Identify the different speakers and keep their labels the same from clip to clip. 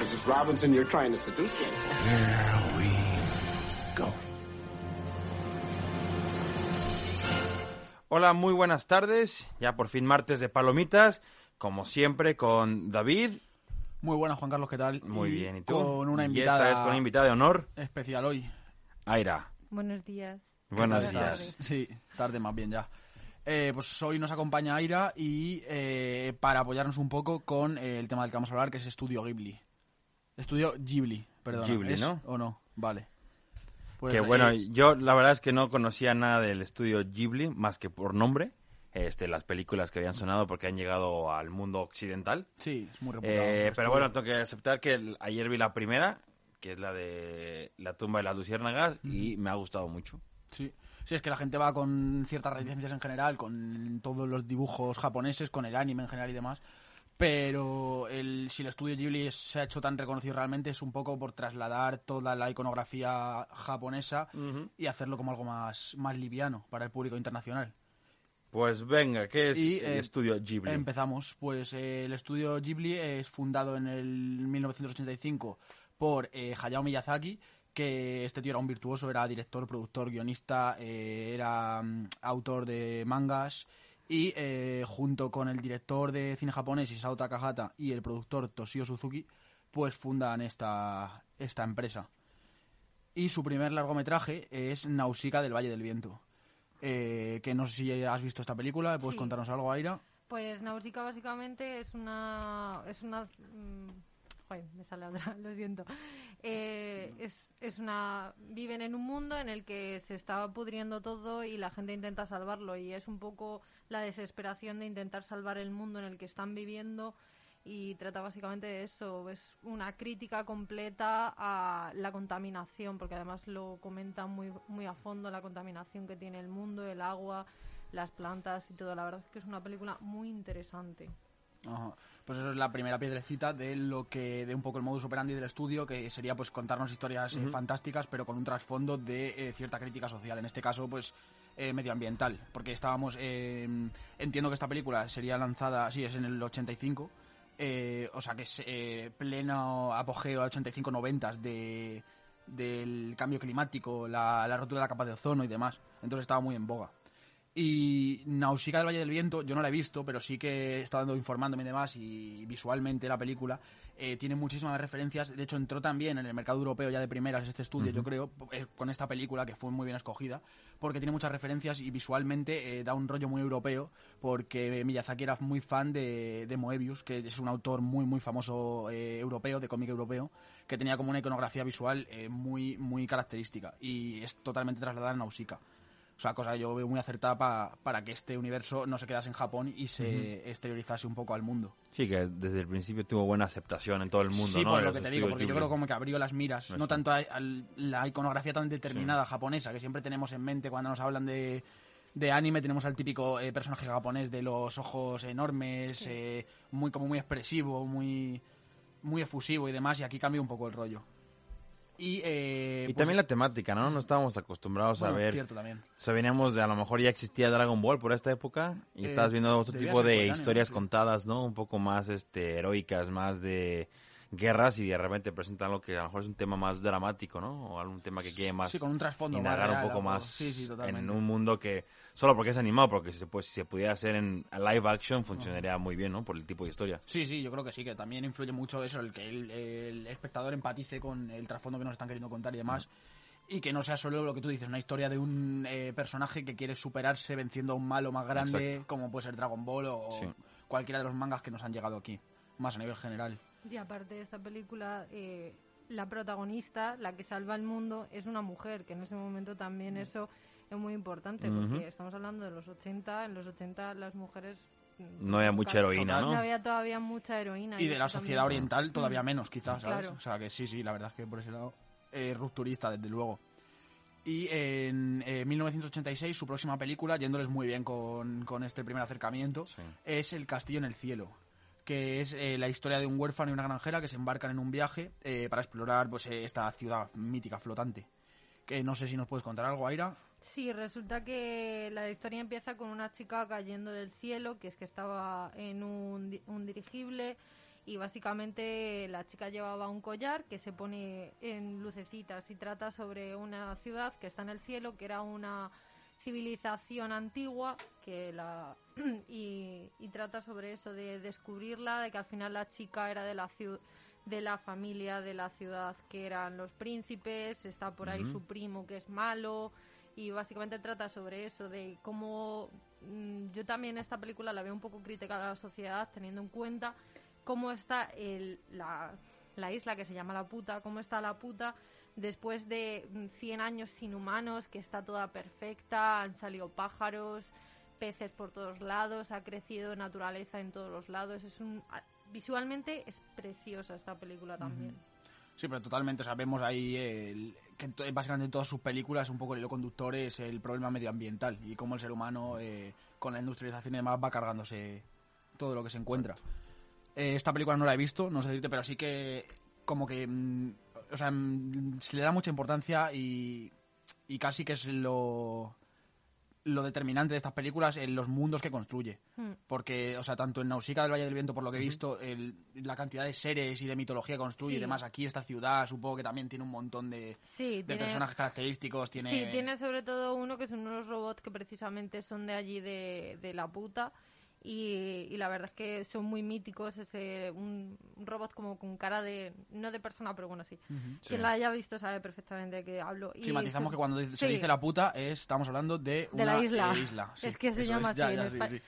Speaker 1: Mrs. Robinson, you're trying to seduce me.
Speaker 2: Here we go.
Speaker 3: Hola, muy buenas tardes. Ya por fin martes de palomitas, como siempre con David.
Speaker 4: Muy buenas, Juan Carlos, ¿qué tal?
Speaker 3: Muy bien, ¿y tú?
Speaker 4: Con una
Speaker 3: Y
Speaker 4: invitada.
Speaker 3: esta vez con una invitada de honor,
Speaker 4: especial hoy.
Speaker 3: Aira.
Speaker 5: Buenos días.
Speaker 3: Buenos
Speaker 4: ¿Qué tal
Speaker 3: días.
Speaker 4: estás? Sí, tarde más bien ya. Eh, pues hoy nos acompaña Aira y eh, para apoyarnos un poco con eh, el tema del que vamos a hablar, que es Estudio Ghibli. Estudio Ghibli, perdón.
Speaker 3: Ghibli,
Speaker 4: ¿Es
Speaker 3: ¿no?
Speaker 4: ¿O no? Vale. Pues,
Speaker 3: que bueno,
Speaker 4: eh,
Speaker 3: yo la verdad es que no conocía nada del estudio Ghibli, más que por nombre. Este, las películas que habían sonado porque han llegado al mundo occidental.
Speaker 4: sí, es muy reputado.
Speaker 3: Eh,
Speaker 4: el
Speaker 3: pero bueno, tengo que aceptar que el- ayer vi la primera, que es la de La tumba de las luciérnagas, y me ha gustado mucho.
Speaker 4: Sí. Sí, es que la gente va con ciertas reticencias en general, con todos los dibujos japoneses, con el anime en general y demás. Pero el, si el estudio Ghibli se ha hecho tan reconocido realmente es un poco por trasladar toda la iconografía japonesa y hacerlo como algo más, más liviano para el público internacional.
Speaker 3: Pues venga, ¿qué es
Speaker 4: Y,
Speaker 3: el
Speaker 4: eh,
Speaker 3: estudio Ghibli?
Speaker 4: Empezamos. Pues eh, el estudio Ghibli es fundado en el 1985 por eh, Hayao Miyazaki, que este tío era un virtuoso, era director, productor, guionista, eh, era mm, autor de mangas y eh, junto con el director de cine japonés Isao Takahata y el productor Toshio Suzuki, pues fundan esta, esta empresa. Y su primer largometraje es Nausicaa del Valle del Viento. Eh, que no sé si has visto esta película, ¿puedes
Speaker 5: Sí.
Speaker 4: contarnos algo, Aira?
Speaker 5: Pues Nausicaa básicamente es una... Es una mm, joder, me sale otra, lo siento. Eh, es, es una... Viven en un mundo en el que se está pudriendo todo y la gente intenta salvarlo y es un poco la desesperación de intentar salvar el mundo en el que están viviendo y trata básicamente de eso. Es una crítica completa a la contaminación, porque además lo comenta muy, muy a fondo la contaminación que tiene el mundo, el agua, las plantas y todo. La verdad es que es una película muy interesante.
Speaker 4: Ajá. Pues eso es la primera piedrecita de lo que de un poco el modus operandi del estudio, que sería pues contarnos historias eh, fantásticas, pero con un trasfondo de eh, cierta crítica social. En este caso, pues eh, medioambiental, porque estábamos eh, entiendo que esta película sería lanzada, sí, es en el 85. eh, o sea que es pleno apogeo 85-90 de del cambio climático, la, la rotura de la capa de ozono y demás. Entonces estaba muy en boga. Y Nausicaa del Valle del Viento, yo no la he visto, pero sí que he estado informándome y demás, y visualmente la película eh, tiene muchísimas referencias. De hecho, entró también en el mercado europeo ya de primeras este estudio, yo creo, eh, con esta película que fue muy bien escogida, porque tiene muchas referencias y visualmente eh, da un rollo muy europeo, porque Miyazaki era muy fan de, de Moebius, que es un autor muy, muy famoso europeo, de cómic europeo, que tenía como una iconografía visual muy, muy característica, y es totalmente trasladada en Nausicaa. O sea, cosa que yo veo muy acertada pa- para que este universo no se quedase en Japón y se exteriorizase un poco al mundo.
Speaker 3: Sí, que desde el principio tuvo buena aceptación en todo el mundo,
Speaker 4: sí,
Speaker 3: ¿no?
Speaker 4: por
Speaker 3: De
Speaker 4: lo que te digo, porque yo creo como que abrió las miras, no
Speaker 3: Eso.
Speaker 4: tanto a, a la iconografía tan determinada japonesa que siempre tenemos en mente cuando nos hablan de, de anime, tenemos al típico eh, personaje japonés de los ojos enormes, eh, muy como muy expresivo, muy muy efusivo y demás, y aquí cambia un poco el rollo. Y, eh,
Speaker 3: Y
Speaker 4: pues,
Speaker 3: también la temática, ¿no? No estábamos acostumbrados
Speaker 4: bueno,
Speaker 3: a ver.
Speaker 4: cierto también.
Speaker 3: O sea, veníamos de a lo mejor ya existía Dragon Ball por esta época y
Speaker 4: Eh,
Speaker 3: estabas viendo otro tipo de historias
Speaker 4: sí.
Speaker 3: contadas, ¿no? Un poco más este heroicas, más de guerras y de repente presentan algo que a lo mejor es un tema más dramático, ¿no? O algún tema que quiere más
Speaker 4: Sí, con un trasfondo más
Speaker 3: indagar un
Speaker 4: real,
Speaker 3: poco más
Speaker 4: sí, sí,
Speaker 3: en un mundo que solo porque es animado, porque si se, pues, si se pudiera hacer en live action funcionaría muy bien, ¿no? Por el tipo de historia.
Speaker 4: Sí, sí, yo creo que sí, que también influye mucho eso, el que el, el espectador empatice con el trasfondo que nos están queriendo contar y demás. Y que no sea solo lo que tú dices, una historia de un eh, personaje que quiere superarse venciendo a un malo más grande,
Speaker 3: Exacto.
Speaker 4: como puede ser Dragon Ball o
Speaker 3: Sí.
Speaker 4: cualquiera de los mangas que nos han llegado aquí, más a nivel general.
Speaker 5: Y aparte de esta película, eh, la protagonista, la que salva el mundo, es una mujer, que en ese momento también eso es muy importante, porque estamos hablando de los 80, en los 80 las mujeres... mm,
Speaker 3: No había mucha heroína,
Speaker 5: No
Speaker 3: ¿no?
Speaker 5: había todavía mucha heroína.
Speaker 4: Y de la sociedad
Speaker 5: también-
Speaker 4: oriental todavía
Speaker 5: Mm.
Speaker 4: menos, quizás, ¿sabes?
Speaker 5: Claro.
Speaker 4: O sea que sí, sí, la verdad es que por ese lado, eh, rupturista, desde luego. Y en eh, 1986, su próxima película, yéndoles muy bien con, con este primer acercamiento,
Speaker 3: Sí.
Speaker 4: es El Castillo en el Cielo, que es eh, la historia de un huérfano y una granjera que se embarcan en un viaje eh, para explorar pues, eh, esta ciudad mítica, flotante. Que no sé si nos puedes contar algo, Aira.
Speaker 5: Sí, resulta que la historia empieza con una chica cayendo del cielo, que es que estaba en un, di- un dirigible y básicamente la chica llevaba un collar que se pone en lucecitas y trata sobre una ciudad que está en el cielo, que era una civilización antigua que la y trata sobre eso de descubrirla, de que al final la chica era de la ciudad de la familia de la ciudad que eran los príncipes, está por ahí su primo que es malo y básicamente trata sobre eso, de cómo mm, yo también esta película la veo un poco criticada a la sociedad teniendo en cuenta cómo está el, la, la isla que se llama la puta, cómo está la puta después de mm, 100 años sin humanos, que está toda perfecta, han salido pájaros, peces por todos lados, ha crecido naturaleza en todos los lados, es un visualmente es preciosa esta película también.
Speaker 4: Sí, pero totalmente, o sea, vemos ahí el- que to- básicamente en todas sus películas un poco el hilo conductor es el problema medioambiental y cómo el ser humano eh, con la industrialización y demás va cargándose todo lo que se encuentra. Eh, esta película no la he visto, no sé decirte, pero sí que como que, mm, o sea, mm, se le da mucha importancia y, y casi que es lo, lo determinante de estas películas en los mundos que construye.
Speaker 5: Hmm.
Speaker 4: Porque, o sea, tanto en Nausicaa del Valle del Viento, por lo que he visto, el- la cantidad de seres y de mitología que construye y
Speaker 5: Sí.
Speaker 4: demás, aquí esta ciudad supongo que también tiene un montón de,
Speaker 5: Sí,
Speaker 4: de
Speaker 5: tiene-
Speaker 4: personajes característicos, tiene...
Speaker 5: Sí, tiene sobre todo uno que son unos robots que precisamente son de allí de, de la puta y, y la verdad es que son muy míticos. Ese, un, un robot como con cara de, no de persona, pero bueno, sí. Quien la haya visto sabe perfectamente de qué hablo.
Speaker 4: Sí,
Speaker 5: Y
Speaker 4: matizamos
Speaker 5: se-
Speaker 4: que cuando se
Speaker 5: sí,
Speaker 4: dice la puta es, estamos hablando de,
Speaker 5: De
Speaker 4: una
Speaker 5: la isla.
Speaker 4: eh, isla, sí.
Speaker 5: Es que se llama
Speaker 4: es,
Speaker 5: así
Speaker 4: ya, sí,
Speaker 5: Espa-
Speaker 4: sí.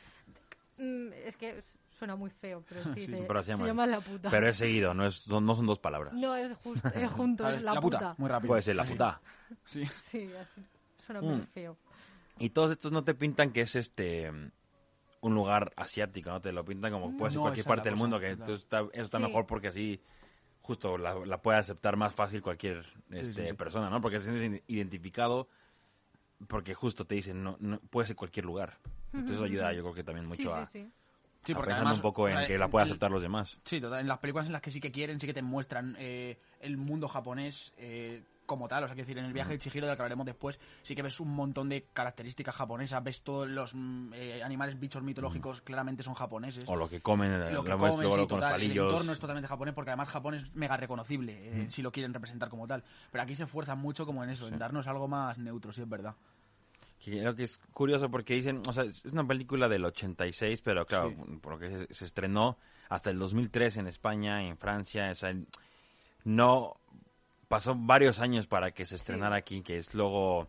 Speaker 5: Mm, es que suena muy feo, pero sí,
Speaker 4: Sí,
Speaker 5: se,
Speaker 3: pero se
Speaker 5: se
Speaker 3: llama-
Speaker 5: la puta.
Speaker 3: Pero es seguido, no, es, no son dos palabras.
Speaker 5: No es, justo, es junto,
Speaker 4: A
Speaker 5: es
Speaker 4: ver,
Speaker 5: la, puta.
Speaker 4: muy rápido.
Speaker 3: Puede ser la
Speaker 4: Sí,
Speaker 3: puta.
Speaker 4: Sí.
Speaker 5: Sí, así, suena muy
Speaker 3: Mm.
Speaker 5: feo.
Speaker 3: Y todos estos no te pintan que es este un lugar asiático, ¿no? Te lo pintan como puede ser
Speaker 4: No,
Speaker 3: cualquier parte del mundo, que
Speaker 4: claro.
Speaker 3: entonces está, eso está
Speaker 5: Sí.
Speaker 3: mejor porque así justo la, la puede aceptar más fácil cualquier este,
Speaker 4: sí, sí.
Speaker 3: persona, ¿no? Porque se siente identificado porque justo te dicen, no, no puede ser cualquier lugar. Entonces eso ayuda yo creo que también mucho
Speaker 5: sí,
Speaker 3: a,
Speaker 5: sí, sí.
Speaker 4: Sí,
Speaker 3: a
Speaker 4: porque
Speaker 3: pensando
Speaker 4: además,
Speaker 3: un poco
Speaker 4: o
Speaker 3: en
Speaker 4: sea,
Speaker 3: que la pueda
Speaker 4: el-
Speaker 3: aceptar los demás.
Speaker 4: Sí, total, en las películas en las que sí que quieren, sí que te muestran eh, el mundo japonés eh, como tal. O sea, quiero decir, en el viaje de Chihiro, del que hablaremos después, sí que ves un montón de características japonesas. Ves todos los mm, eh, animales, bichos mitológicos, claramente son japoneses.
Speaker 3: O lo que comen,
Speaker 4: lo
Speaker 3: lo
Speaker 4: que comen,
Speaker 3: luego
Speaker 4: sí,
Speaker 3: con los
Speaker 4: total, el
Speaker 3: palillos.
Speaker 4: entorno es totalmente japonés porque además Japón es mega reconocible eh, si lo quieren representar como tal. Pero aquí se esfuerzan mucho como en eso, en darnos algo más neutro, sí es verdad.
Speaker 3: Creo que es curioso porque dicen, o sea, es una película del 86, pero claro,
Speaker 4: Sí.
Speaker 3: porque se, se estrenó hasta el 2003 en España, en Francia, o sea, no pasó varios años para que se estrenara aquí, que es luego,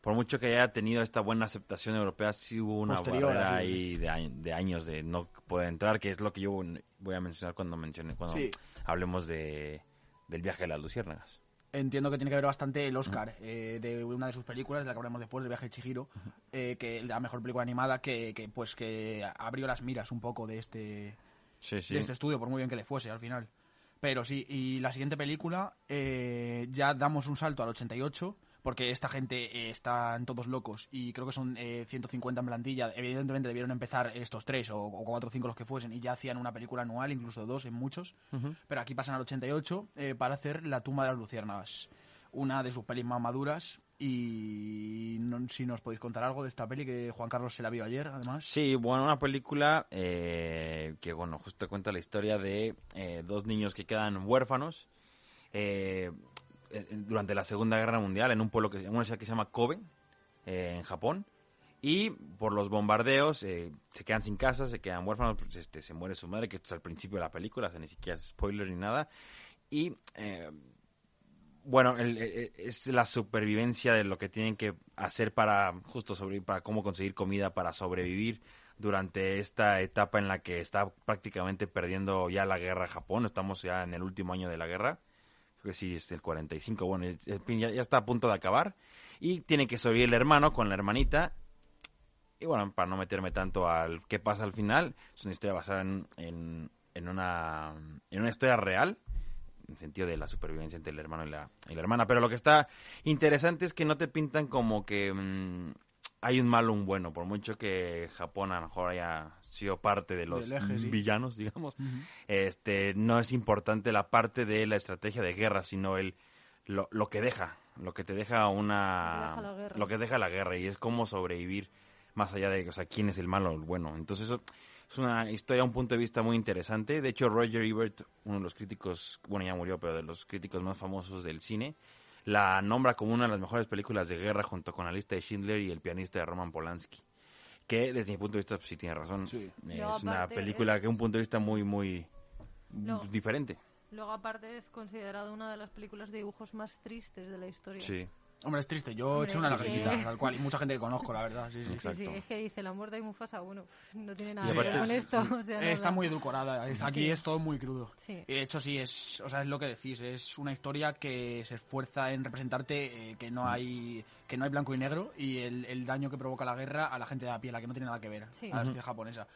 Speaker 3: por mucho que haya tenido esta buena aceptación europea, sí hubo una
Speaker 4: Posterior,
Speaker 3: barrera ahí de, de años de no poder entrar, que es lo que yo voy a mencionar cuando mencione, cuando
Speaker 4: Sí.
Speaker 3: hablemos de del viaje de las luciérnagas.
Speaker 4: Entiendo que tiene que ver bastante el Oscar eh, de una de sus películas, de la que hablaremos después, del viaje de Chihiro, eh, que la mejor película animada que, que, pues que abrió las miras un poco de este,
Speaker 3: sí.
Speaker 4: de este estudio, por muy bien que le fuese al final. Pero sí, y la siguiente película, eh, ya damos un salto al 88, porque esta gente eh, están todos locos y creo que son eh, 150 en plantilla. Evidentemente debieron empezar estos tres o, o cuatro o cinco los que fuesen y ya hacían una película anual, incluso dos en muchos. Pero aquí pasan al 88 eh, para hacer La tumba de las luciérnagas, una de sus pelis más maduras. Y no, si nos podéis contar algo de esta peli que Juan Carlos se la vio ayer, además.
Speaker 3: Sí, bueno, una película eh, que, bueno, justo cuenta la historia de eh, dos niños que quedan huérfanos eh, eh, durante la Segunda Guerra Mundial en un pueblo que, una ciudad que se llama Kobe, eh, en Japón. Y por los bombardeos eh, se quedan sin casa, se quedan huérfanos, pues, este, se muere su madre, que esto es al principio de la película, o sea, ni siquiera es spoiler ni nada. Y eh, bueno, el- el- es la supervivencia de lo que tienen que hacer para justo sobrevivir, para cómo conseguir comida, para sobrevivir durante esta etapa en la que está prácticamente perdiendo ya la guerra Japón. Estamos ya en el último año de la guerra. Creo que sí, es el 45. Bueno, ya, ya está a punto de acabar. Y tiene que sobrevivir el hermano con la hermanita. Y bueno, para no meterme tanto al qué pasa al final, es una historia basada en, en, en una, en una historia real en el sentido de la supervivencia entre el hermano y la, y la hermana. Pero lo que está interesante es que no te pintan como que mm, hay un malo o un bueno, por mucho que Japón a lo mejor haya sido parte de los
Speaker 4: Del eje, sí.
Speaker 3: villanos, digamos. Este, no es importante la parte de la estrategia de guerra, sino el lo, lo que deja, lo que te deja una
Speaker 5: Lo que deja la guerra.
Speaker 3: lo que deja la guerra y es cómo sobrevivir más allá de, o sea, quién es el malo o el bueno. Entonces eso es una historia, un punto de vista muy interesante. De hecho, Roger Ebert, uno de los críticos, bueno, ya murió, pero de los críticos más famosos del cine, la nombra como una de las mejores películas de guerra junto con la lista de Schindler y el pianista de Roman Polanski. Que desde mi punto de vista, pues, sí tiene razón.
Speaker 4: Sí.
Speaker 3: Es una película
Speaker 5: es-
Speaker 3: que un punto de vista muy, muy
Speaker 5: No.
Speaker 3: diferente.
Speaker 5: Luego, aparte, es considerado una de las películas de dibujos más tristes de la historia.
Speaker 3: Sí.
Speaker 4: Hombre, es triste. Yo
Speaker 5: Hombre,
Speaker 4: eché una
Speaker 5: sí,
Speaker 4: lagrimita,
Speaker 5: sí.
Speaker 4: tal cual. Y mucha gente que conozco, la verdad. Sí, sí.
Speaker 3: Exacto.
Speaker 5: es que dice la muerte de Mufasa, bueno, no tiene nada que ver con
Speaker 3: es-
Speaker 5: esto. o sea,
Speaker 4: Está
Speaker 5: nada.
Speaker 4: muy edulcorada. Aquí
Speaker 5: Sí.
Speaker 4: es todo muy crudo. De hecho, sí, es, o sea, es lo que decís. Es una historia que se esfuerza en representarte eh, que no hay que no hay blanco y negro y el, el daño que provoca la guerra a la gente de a pie, la que no tiene nada que ver
Speaker 5: Sí.
Speaker 4: a la sociedad japonesa.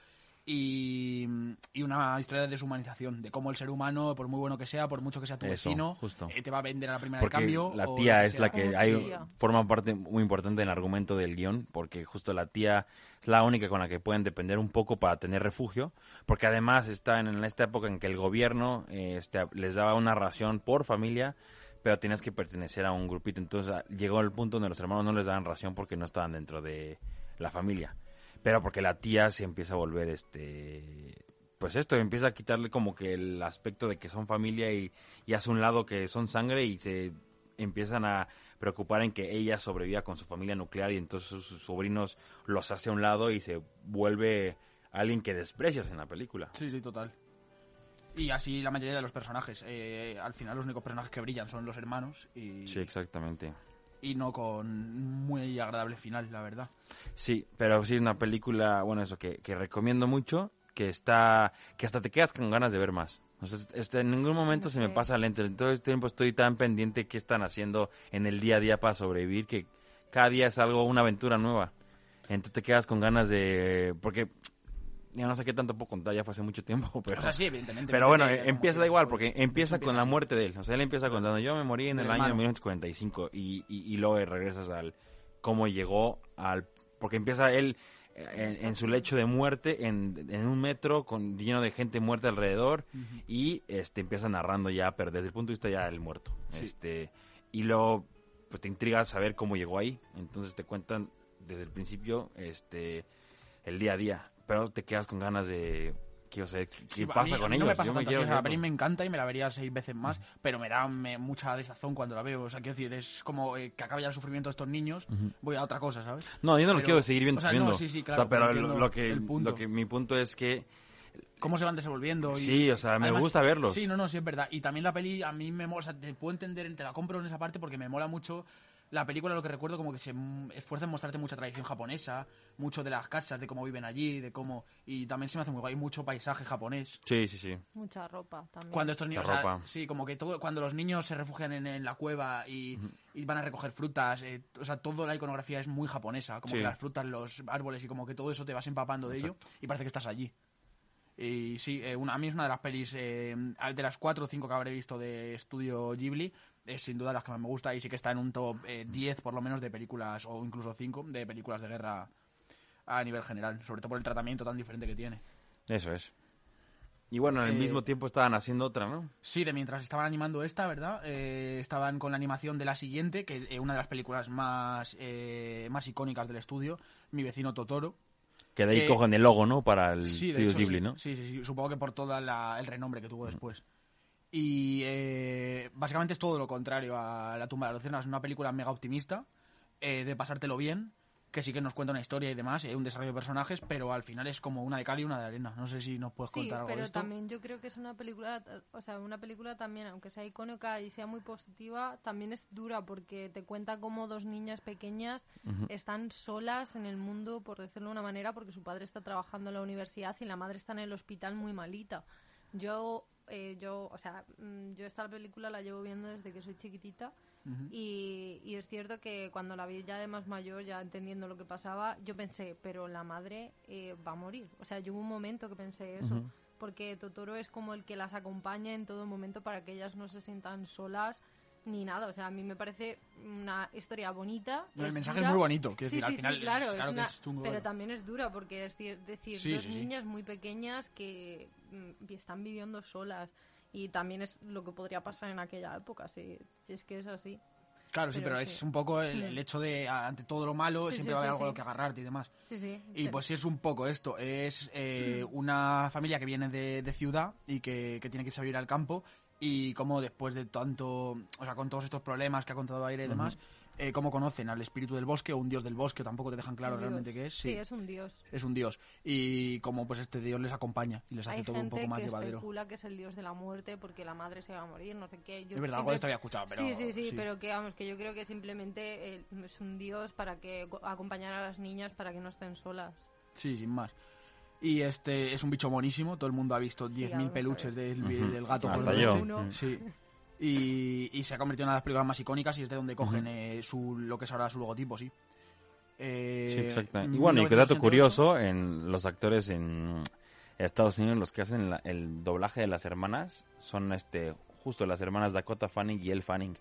Speaker 4: Y, y una historia de deshumanización, de cómo el ser humano, por muy bueno que sea, por mucho que sea tu
Speaker 3: Eso,
Speaker 4: vecino,
Speaker 3: justo.
Speaker 4: eh, te va a vender a la primera
Speaker 3: Porque
Speaker 4: de cambio.
Speaker 3: la tía es
Speaker 4: sea.
Speaker 3: la que hay, forma parte muy importante del argumento del guion, porque justo la tía es la única con la que pueden depender un poco para tener refugio, porque además está en, en esta época en que el gobierno eh, este, les daba una ración por familia, pero tenías que pertenecer a un grupito. Entonces llegó el punto donde los hermanos no les daban ración porque no estaban dentro de la familia. Pero porque la tía se empieza a volver este pues esto empieza a quitarle como que el aspecto de que son familia y, y hace un lado que son sangre y se empiezan a preocupar en que ella sobreviva con su familia nuclear y entonces sus, sobrinos los hace a un lado y se vuelve alguien que desprecias en la película.
Speaker 4: Sí, sí, total. Y así la mayoría de los personajes. Eh, al final los únicos personajes que brillan son los hermanos y,
Speaker 3: Sí, exactamente.
Speaker 4: Y no con muy agradable final, la verdad.
Speaker 3: Sí, pero sí es una película, bueno, eso que, que recomiendo mucho, que está, que hasta te quedas con ganas de ver más. O sea, este, en ningún momento se me pasa lento. En todo el tiempo estoy tan pendiente qué están haciendo en el día a día para sobrevivir que cada día es algo, una aventura nueva. Entonces te quedas con ganas de, porque ya no sé qué tanto puedo contar, ya fue hace mucho tiempo, pero.
Speaker 4: o sea, sí, evidentemente.
Speaker 3: Pero bueno, eh, empieza da igual, porque empieza con la muerte de él. O sea, él empieza contando, yo me morí en el año
Speaker 4: hermano.
Speaker 3: 1945 y, y, y luego regresas al cómo llegó al... Porque empieza él eh, en, en su lecho de muerte, en, en un metro con lleno de gente muerta alrededor y este empieza narrando ya, pero desde el punto de vista ya del muerto.
Speaker 4: Sí.
Speaker 3: Este Y luego pues te intriga saber cómo llegó ahí. Entonces te cuentan desde el principio este el día a día. Pero te quedas con ganas de... Quiero saber qué, qué
Speaker 4: Sí,
Speaker 3: pasa
Speaker 4: mí-
Speaker 3: con ellos.
Speaker 4: No me pasa
Speaker 3: Yo me
Speaker 4: tanto
Speaker 3: quiero
Speaker 4: así, o sea, la peli me encanta y me la vería seis veces más, pero me da me- mucha desazón cuando la veo. O sea, quiero decir, es como eh, que acaba ya el sufrimiento de estos niños, voy a otra cosa, ¿sabes?
Speaker 3: No, yo no lo
Speaker 4: Pero-
Speaker 3: quiero seguir viendo
Speaker 4: o sea, no, sí, sí,
Speaker 3: O
Speaker 4: claro,
Speaker 3: sea, pero lo, que,
Speaker 4: punto.
Speaker 3: lo que mi punto es que
Speaker 4: Cómo se van desenvolviendo. Y,
Speaker 3: Sí, o sea, me
Speaker 4: Además,
Speaker 3: gusta verlos.
Speaker 4: Sí, no, no, sí, es verdad. Y también la peli a mí me mola, o sea, te puedo entender, te la compro en esa parte porque me mola mucho la película, lo que recuerdo, como que se mm, esfuerza en mostrarte mucha tradición japonesa, mucho de las casas, de cómo viven allí, de cómo... Y también se me hace muy guay, mucho paisaje japonés.
Speaker 3: Sí, sí, sí.
Speaker 5: Mucha ropa también.
Speaker 4: Cuando estos niños, o sea,
Speaker 3: ropa.
Speaker 4: sí, como que todo, cuando los niños se refugian en, en la cueva y, y van a recoger frutas, eh, o sea, toda la iconografía es muy japonesa, como
Speaker 3: Sí.
Speaker 4: que las frutas, los árboles y como que todo eso te vas empapando de ello y parece que estás allí. Y sí, eh, una, a mí es una de las pelis, eh, de las cuatro o cinco que habré visto de estudio Ghibli, es sin duda las que más me gusta y sí que está en un top eh, 10 por lo menos de películas, o incluso 5 de películas de guerra a nivel general, sobre todo por el tratamiento tan diferente que tiene.
Speaker 3: Eso es. Y bueno, al
Speaker 4: Eh,
Speaker 3: mismo tiempo estaban haciendo otra, ¿no?
Speaker 4: Sí, de mientras estaban animando esta, ¿verdad? Eh, estaban con la animación de la siguiente, que es una de las películas más, eh, más icónicas del estudio, Mi vecino Totoro.
Speaker 3: Que de ahí
Speaker 4: que-
Speaker 3: cogen el logo, ¿no? Para el
Speaker 4: Sí, de
Speaker 3: estudio
Speaker 4: hecho,
Speaker 3: Ghibli,
Speaker 4: sí.
Speaker 3: ¿no?
Speaker 4: Sí, sí, sí, supongo que por todo el renombre que tuvo después. Y eh, básicamente es todo lo contrario a La tumba de la Lucierna. Es una película mega optimista, eh, de pasártelo bien, que sí que nos cuenta una historia y demás, y hay un desarrollo de personajes, pero al final es como una de cal y una de arena. No sé si nos puedes
Speaker 5: Sí,
Speaker 4: contar algo
Speaker 5: pero
Speaker 4: de esto.
Speaker 5: también yo creo que es una película, o sea, una película también, aunque sea icónica y sea muy positiva, también es dura porque te cuenta cómo dos niñas pequeñas están solas en el mundo, por decirlo de una manera, porque su padre está trabajando en la universidad y la madre está en el hospital muy malita. Yo, eh, yo, o sea, mm, yo esta película la llevo viendo desde que soy chiquitita y, y es cierto que cuando la vi ya de más mayor, ya entendiendo lo que pasaba, yo pensé, pero la madre eh, va a morir. O sea, yo hubo un momento que pensé eso, porque Totoro es como el que las acompaña en todo momento para que ellas no se sientan solas ni nada. O sea, a mí me parece una historia bonita.
Speaker 4: No, el
Speaker 5: es
Speaker 4: mensaje
Speaker 5: dura.
Speaker 4: es muy bonito, quiero
Speaker 5: Sí,
Speaker 4: decir, al final
Speaker 5: sí,
Speaker 4: es-
Speaker 5: claro, es
Speaker 4: claro que es chungo,
Speaker 5: pero también es dura porque es ci- decir, dos niñas muy pequeñas que mm, están viviendo solas y también es lo que podría pasar en aquella época, si, si es que es así.
Speaker 4: Claro, sí, pero, es un poco el, el hecho de, ante todo lo malo,
Speaker 5: Sí,
Speaker 4: siempre va a haber algo que agarrarte y demás.
Speaker 5: Sí, sí.
Speaker 4: Y pues sí es un poco esto, es eh, una familia que viene de, de ciudad y que, que tiene que irse a vivir al campo y como después de tanto, o sea, con todos estos problemas que ha contado Aire y demás, eh, cómo conocen al espíritu del bosque o un dios del bosque, tampoco te dejan claro
Speaker 5: Un dios.
Speaker 4: realmente qué es.
Speaker 5: Sí, es un dios.
Speaker 4: es un dios y como pues este dios les acompaña y les hace
Speaker 5: Hay
Speaker 4: todo un poco más
Speaker 5: que
Speaker 4: llevadero.
Speaker 5: especula que es el dios de la muerte porque la madre se va a morir, no sé qué. Yo
Speaker 4: Es verdad, algo
Speaker 5: siempre-
Speaker 4: de esto había escuchado, pero
Speaker 5: sí, sí, sí,
Speaker 4: sí.
Speaker 5: pero que vamos, que yo creo que simplemente eh, es un dios para que co- acompañar a las niñas para que no estén solas.
Speaker 4: Sí, sin más. Y este es un bicho monísimo, todo el mundo ha visto
Speaker 5: Sí,
Speaker 4: 10.000
Speaker 5: vamos a
Speaker 4: peluches del, gato
Speaker 3: yo.
Speaker 4: este. Sí. Y, y se ha convertido en una de las películas más icónicas y es de donde cogen eh, su, lo que es ahora su logotipo, sí. Eh,
Speaker 3: Sí, exacto.
Speaker 4: en
Speaker 3: Y bueno, y que dato
Speaker 4: 1988,
Speaker 3: curioso, en los actores en Estados Unidos, los que hacen la- el doblaje de las hermanas, son este justo las hermanas Dakota Fanning y Elle Fanning.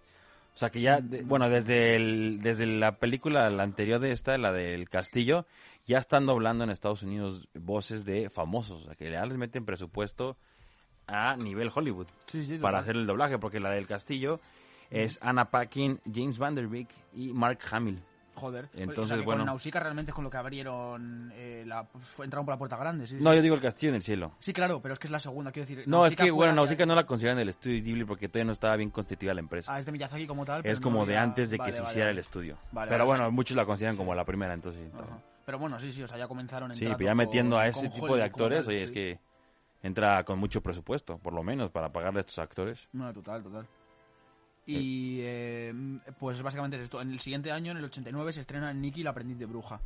Speaker 3: O sea que ya, de- bueno, desde el, desde la película, la anterior de esta, la del castillo, ya están doblando en Estados Unidos voces de famosos. O sea que ya les meten presupuesto a nivel Hollywood
Speaker 4: Sí, sí,
Speaker 3: para hacer el doblaje, porque la del castillo es Anna Paquin, James Vanderbeek y Mark Hamill.
Speaker 4: Joder.
Speaker 3: Entonces,
Speaker 4: o sea, que
Speaker 3: bueno.
Speaker 4: Con Nausicaa realmente es con lo que abrieron. Eh, la, entraron por la puerta grande, sí. sí.
Speaker 3: No, yo digo el castillo en el cielo.
Speaker 4: Sí, claro, pero es que es la segunda, quiero decir.
Speaker 3: No, es que, bueno, Nausicaa no la consideran del estudio Ghibli porque todavía no estaba bien constituida la empresa.
Speaker 4: Ah, es de Miyazaki como tal. pero
Speaker 3: es
Speaker 4: no
Speaker 3: como de antes de que
Speaker 4: vale,
Speaker 3: se hiciera
Speaker 4: vale.
Speaker 3: el estudio.
Speaker 4: Vale,
Speaker 3: Pero bueno, muchos la consideran como la primera, entonces. sí,
Speaker 4: Ajá. Pero bueno, sí, sí, o sea, ya comenzaron
Speaker 3: Sí,
Speaker 4: entrando
Speaker 3: pero ya metiendo
Speaker 4: con-
Speaker 3: a ese tipo
Speaker 4: Hollywood
Speaker 3: de actores, oye,
Speaker 4: sí.
Speaker 3: es que entra con mucho presupuesto, por lo menos, para pagarle a estos actores.
Speaker 4: No, total, total. Y eh, pues básicamente es esto. En el siguiente año, en el 89, se estrena Nicky, la aprendiz de bruja.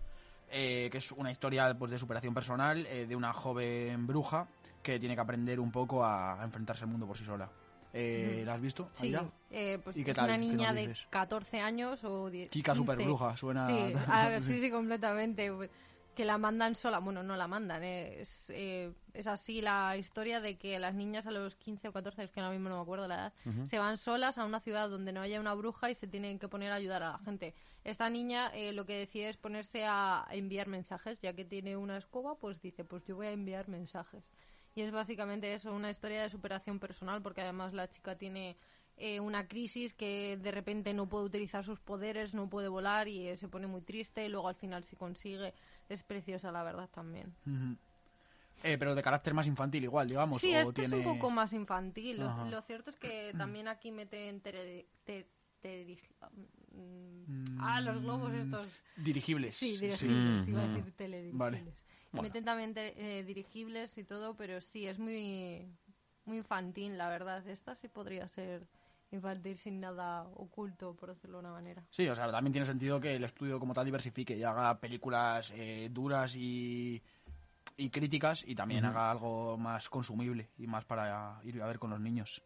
Speaker 4: eh, que es una historia pues, de superación personal eh, de una joven bruja que tiene que aprender un poco a, a enfrentarse al mundo por sí sola. Eh, ¿La has visto?
Speaker 5: Sí, eh, pues
Speaker 4: ¿Y qué
Speaker 5: es
Speaker 4: tal?
Speaker 5: una
Speaker 4: ¿Qué
Speaker 5: niña de
Speaker 4: dices?
Speaker 5: 14 años o 10.
Speaker 4: Kika
Speaker 5: 15.
Speaker 4: superbruja, suena-
Speaker 5: Sí, ah, sí, sí, completamente. Que la mandan sola, bueno, no la mandan, eh, es, eh, es así la historia de que las niñas a los 15 o 14, es que ahora mismo no me acuerdo la edad, se van solas a una ciudad donde no haya una bruja y se tienen que poner a ayudar a la gente. Esta niña eh, lo que decide es ponerse a enviar mensajes, ya que tiene una escoba, pues dice, pues yo voy a enviar mensajes. Y es básicamente eso, una historia de superación personal, porque además la chica tiene eh, una crisis que de repente no puede utilizar sus poderes, no puede volar y eh, se pone muy triste y luego al final si consigue. Es preciosa, la verdad, también.
Speaker 4: Eh, pero de carácter más infantil igual, digamos.
Speaker 5: Sí,
Speaker 4: o
Speaker 5: este
Speaker 4: tiene...
Speaker 5: es un poco más infantil. Lo, cierto es que también aquí meten tere- te- te- mm, ah, los globos estos.
Speaker 4: Dirigibles.
Speaker 5: Sí, dirigibles, iba a
Speaker 3: Mm,
Speaker 5: decir teledirigibles.
Speaker 4: Vale.
Speaker 5: Meten también te- eh, dirigibles y todo, pero sí, es muy, muy infantil, la verdad. Esta sí podría ser infantil sin nada oculto, por decirlo de una manera.
Speaker 4: Sí, o sea, también tiene sentido que el estudio como tal diversifique y haga películas eh, duras y, y críticas y también haga algo más consumible y más para ir a ver con los niños.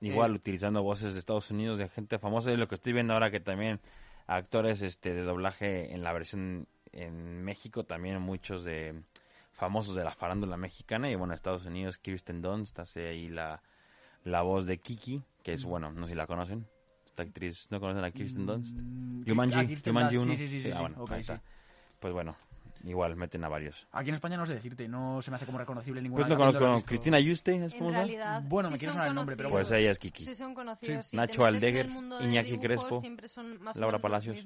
Speaker 3: Igual
Speaker 4: Eh,
Speaker 3: utilizando voces de Estados Unidos de gente famosa y lo que estoy viendo ahora que también actores este de doblaje en la versión en México también muchos de famosos de la farándula mexicana y bueno Estados Unidos Kirsten Dunst hace ahí la, la voz de Kiki que es bueno no sé si la conocen esta actriz no conocen a Kirsten Dunst
Speaker 4: Mm,
Speaker 3: Jumanji
Speaker 4: ah, Kirsten
Speaker 3: Jumanji
Speaker 4: Dunst,
Speaker 3: 1
Speaker 4: Sí, sí, sí. sí,
Speaker 3: ah,
Speaker 4: sí.
Speaker 3: bueno,
Speaker 4: Ok,
Speaker 3: ahí
Speaker 4: sí.
Speaker 3: está. pues bueno igual meten a varios
Speaker 4: Aquí en España no sé decirte, no se me hace como reconocible ninguna.
Speaker 3: pues no conozco. Cristina Yuste es
Speaker 5: En realidad,
Speaker 4: Bueno,
Speaker 5: sí
Speaker 4: me quiere
Speaker 5: son
Speaker 4: sonar el nombre, pero
Speaker 3: pues ella es Kiki
Speaker 5: Sí, son conocidos.
Speaker 4: Sí.
Speaker 3: Nacho Aldeguer, Iñaki
Speaker 5: dibujos,
Speaker 3: Crespo,
Speaker 5: siempre son más o
Speaker 3: Laura Palacios.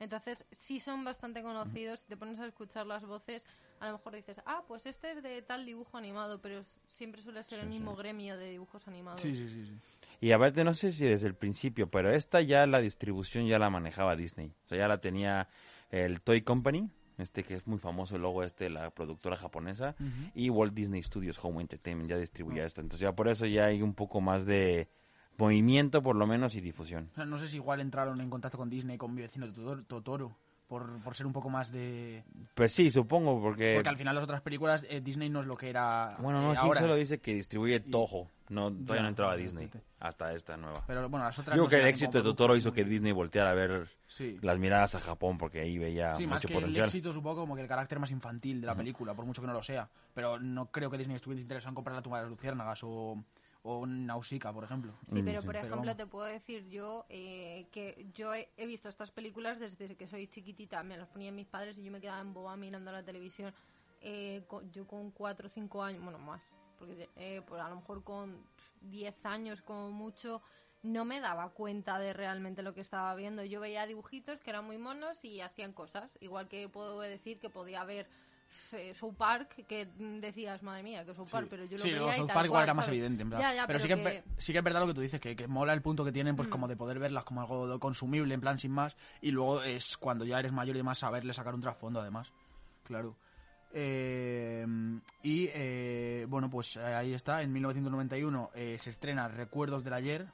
Speaker 5: Entonces, sí son bastante conocidos. Si te pones a escuchar las voces, a lo mejor dices, ah, pues este es de tal dibujo animado, pero siempre suele ser el mismo gremio de dibujos animados.
Speaker 4: Sí, sí, sí. sí.
Speaker 3: Y aparte, no sé si desde el principio, pero esta ya la distribución ya la manejaba Disney. O sea, ya la tenía el Toy Company, este que es muy famoso, el logo este, la productora japonesa, y Walt Disney Studios Home Entertainment ya distribuía esta. Entonces ya por eso ya hay un poco más de movimiento, por lo menos, y difusión.
Speaker 4: No sé si igual entraron en contacto con Disney, con mi vecino Totoro por, por ser un poco más de...
Speaker 3: Pues sí, supongo, porque...
Speaker 4: Porque al final las otras películas, eh, Disney no es lo que era
Speaker 3: Bueno, no,
Speaker 4: eh, ahora.
Speaker 3: solo dice que distribuye Toho. No, todavía
Speaker 4: Ya,
Speaker 3: no entraba Disney, hasta esta nueva.
Speaker 4: Pero bueno, las otras...
Speaker 3: Digo
Speaker 4: no
Speaker 3: que el éxito de Totoro hizo que Disney volteara a ver
Speaker 4: Sí.
Speaker 3: las miradas a Japón, porque ahí veía
Speaker 4: Sí, más
Speaker 3: mucho
Speaker 4: que
Speaker 3: potencial.
Speaker 4: el éxito, supongo, como que el carácter más infantil de la película, por mucho que no lo sea. Pero no creo que Disney estuviese interesado en comprar La tumba de las luciérnagas o, o Nausicaa, por ejemplo.
Speaker 5: Sí, pero por
Speaker 4: Pero
Speaker 5: ejemplo te puedo decir yo eh, que yo he, he visto estas películas desde que soy chiquitita, me las ponían mis padres y yo me quedaba en boba mirando la televisión. Eh, co- yo con 4 o 5 años, bueno más, porque eh, pues a lo mejor con 10 años como mucho, no me daba cuenta de realmente lo que estaba viendo. Yo veía dibujitos que eran muy monos y hacían cosas. Igual que puedo decir que podía haber eh, South Park que mm, decías, madre mía, que South Park, pero yo lo
Speaker 4: Sí,
Speaker 5: veía
Speaker 4: luego
Speaker 5: y
Speaker 4: South
Speaker 5: tal
Speaker 4: Park igual
Speaker 5: cual,
Speaker 4: era más
Speaker 5: ¿sabes?
Speaker 4: evidente, en plan.
Speaker 5: Ya, ya,
Speaker 4: pero, sí, que, sí que es verdad lo que tú dices, que, que mola el punto que tienen, pues
Speaker 5: Mm.
Speaker 4: como de poder verlas como algo consumible, en plan sin más, y luego es cuando ya eres mayor y demás saberle sacar un trasfondo además. Claro. Eh, y eh, bueno, pues eh, ahí está, en 1991 eh, se estrena Recuerdos del Ayer,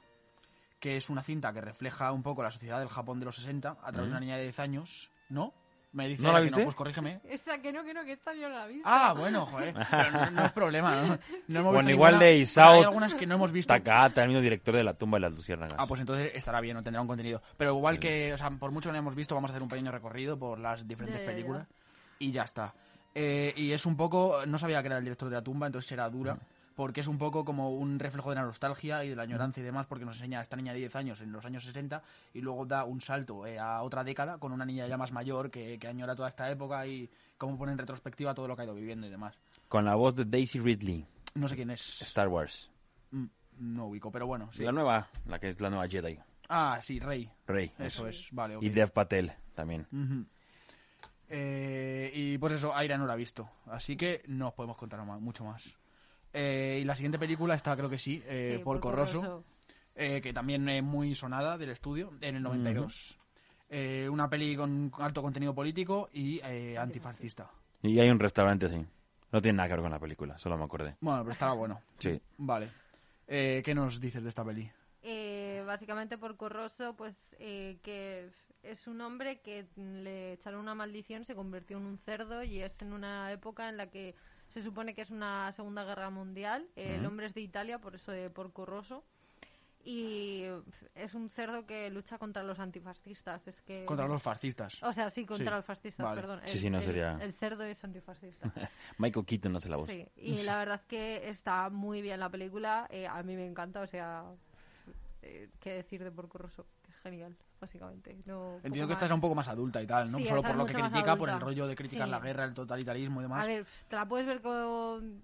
Speaker 4: que es una cinta que refleja un poco la sociedad del Japón de los 60 a través de una niña de 10 años, ¿no? Me dice
Speaker 3: ¿No la viste?
Speaker 4: pues corrígeme.
Speaker 5: Esta que no, que no, que esta yo no la he visto.
Speaker 4: Ah, bueno, joder, pero no, no es problema, ¿no? No hemos
Speaker 3: Bueno,
Speaker 4: visto
Speaker 3: igual
Speaker 4: ninguna,
Speaker 3: de Isao
Speaker 4: Hay algunas que no hemos visto.
Speaker 3: Takahata, el mismo director de La tumba de las luciérnagas.
Speaker 4: Ah, pues entonces estará bien, no tendrá un contenido. Pero igual que, o sea, por mucho que no hemos visto, vamos a hacer un pequeño recorrido por las diferentes películas. Y ya está. Eh, y es un poco, no sabía que era el director de la tumba, entonces será dura. Porque es un poco como un reflejo de la nostalgia y de la añoranza y demás, porque nos enseña a esta niña de 10 años en los años 60 y luego da un salto eh, a otra década con una niña ya más mayor que, que añora toda esta época y cómo pone en retrospectiva todo lo que ha ido viviendo y demás.
Speaker 3: Con la voz de Daisy Ridley,
Speaker 4: No sé quién es.
Speaker 3: Star Wars.
Speaker 4: Mm, No ubico, pero bueno, sí.
Speaker 3: La nueva, la que es la nueva Jedi.
Speaker 4: Ah, sí, Rey.
Speaker 3: Rey.
Speaker 4: Eso es, vale.
Speaker 3: Y Dev Patel también.
Speaker 4: Eh, y pues eso, Aira no la ha visto. Así que no os podemos contar mucho más. Eh, y la siguiente película está, creo que sí, eh,
Speaker 5: Sí,
Speaker 4: Porco
Speaker 5: Porco
Speaker 4: Rosso,
Speaker 5: Rosso.
Speaker 4: eh, que también es muy sonada del estudio, en el 92. Eh, una peli con alto contenido político y eh, antifascista.
Speaker 3: Y hay un restaurante así. No tiene nada que ver con la película, solo me acordé.
Speaker 4: Bueno, pero estará bueno.
Speaker 3: Sí.
Speaker 4: Vale. Eh, ¿Qué nos dices de esta peli?
Speaker 5: Eh, básicamente por Corroso, pues eh, que es un hombre que le echaron una maldición, se convirtió en un cerdo y es en una época en la que se supone que es una Segunda Guerra Mundial. Eh, El hombre es de Italia, por eso de Porco Rosso. Y es un cerdo que lucha contra los antifascistas. Es que
Speaker 4: Contra los fascistas.
Speaker 5: O sea, sí, contra
Speaker 4: Sí,
Speaker 5: los fascistas,
Speaker 4: vale.
Speaker 5: perdón.
Speaker 3: Sí,
Speaker 5: El-
Speaker 3: sí, no sería-
Speaker 5: El cerdo es antifascista.
Speaker 3: Michael Keaton hace la voz.
Speaker 5: Sí, y la verdad que está muy bien la película. eh, a mí me encanta, o sea, eh, qué decir de Porco Rosso, genial, básicamente. No,
Speaker 4: Entiendo que esta
Speaker 5: más.
Speaker 4: es un poco más adulta y tal, ¿no?
Speaker 5: Sí,
Speaker 4: Solo
Speaker 5: esta
Speaker 4: por lo que critica, por el rollo de criticar
Speaker 5: Sí.
Speaker 4: la guerra, el totalitarismo y demás.
Speaker 5: A ver, te la puedes ver con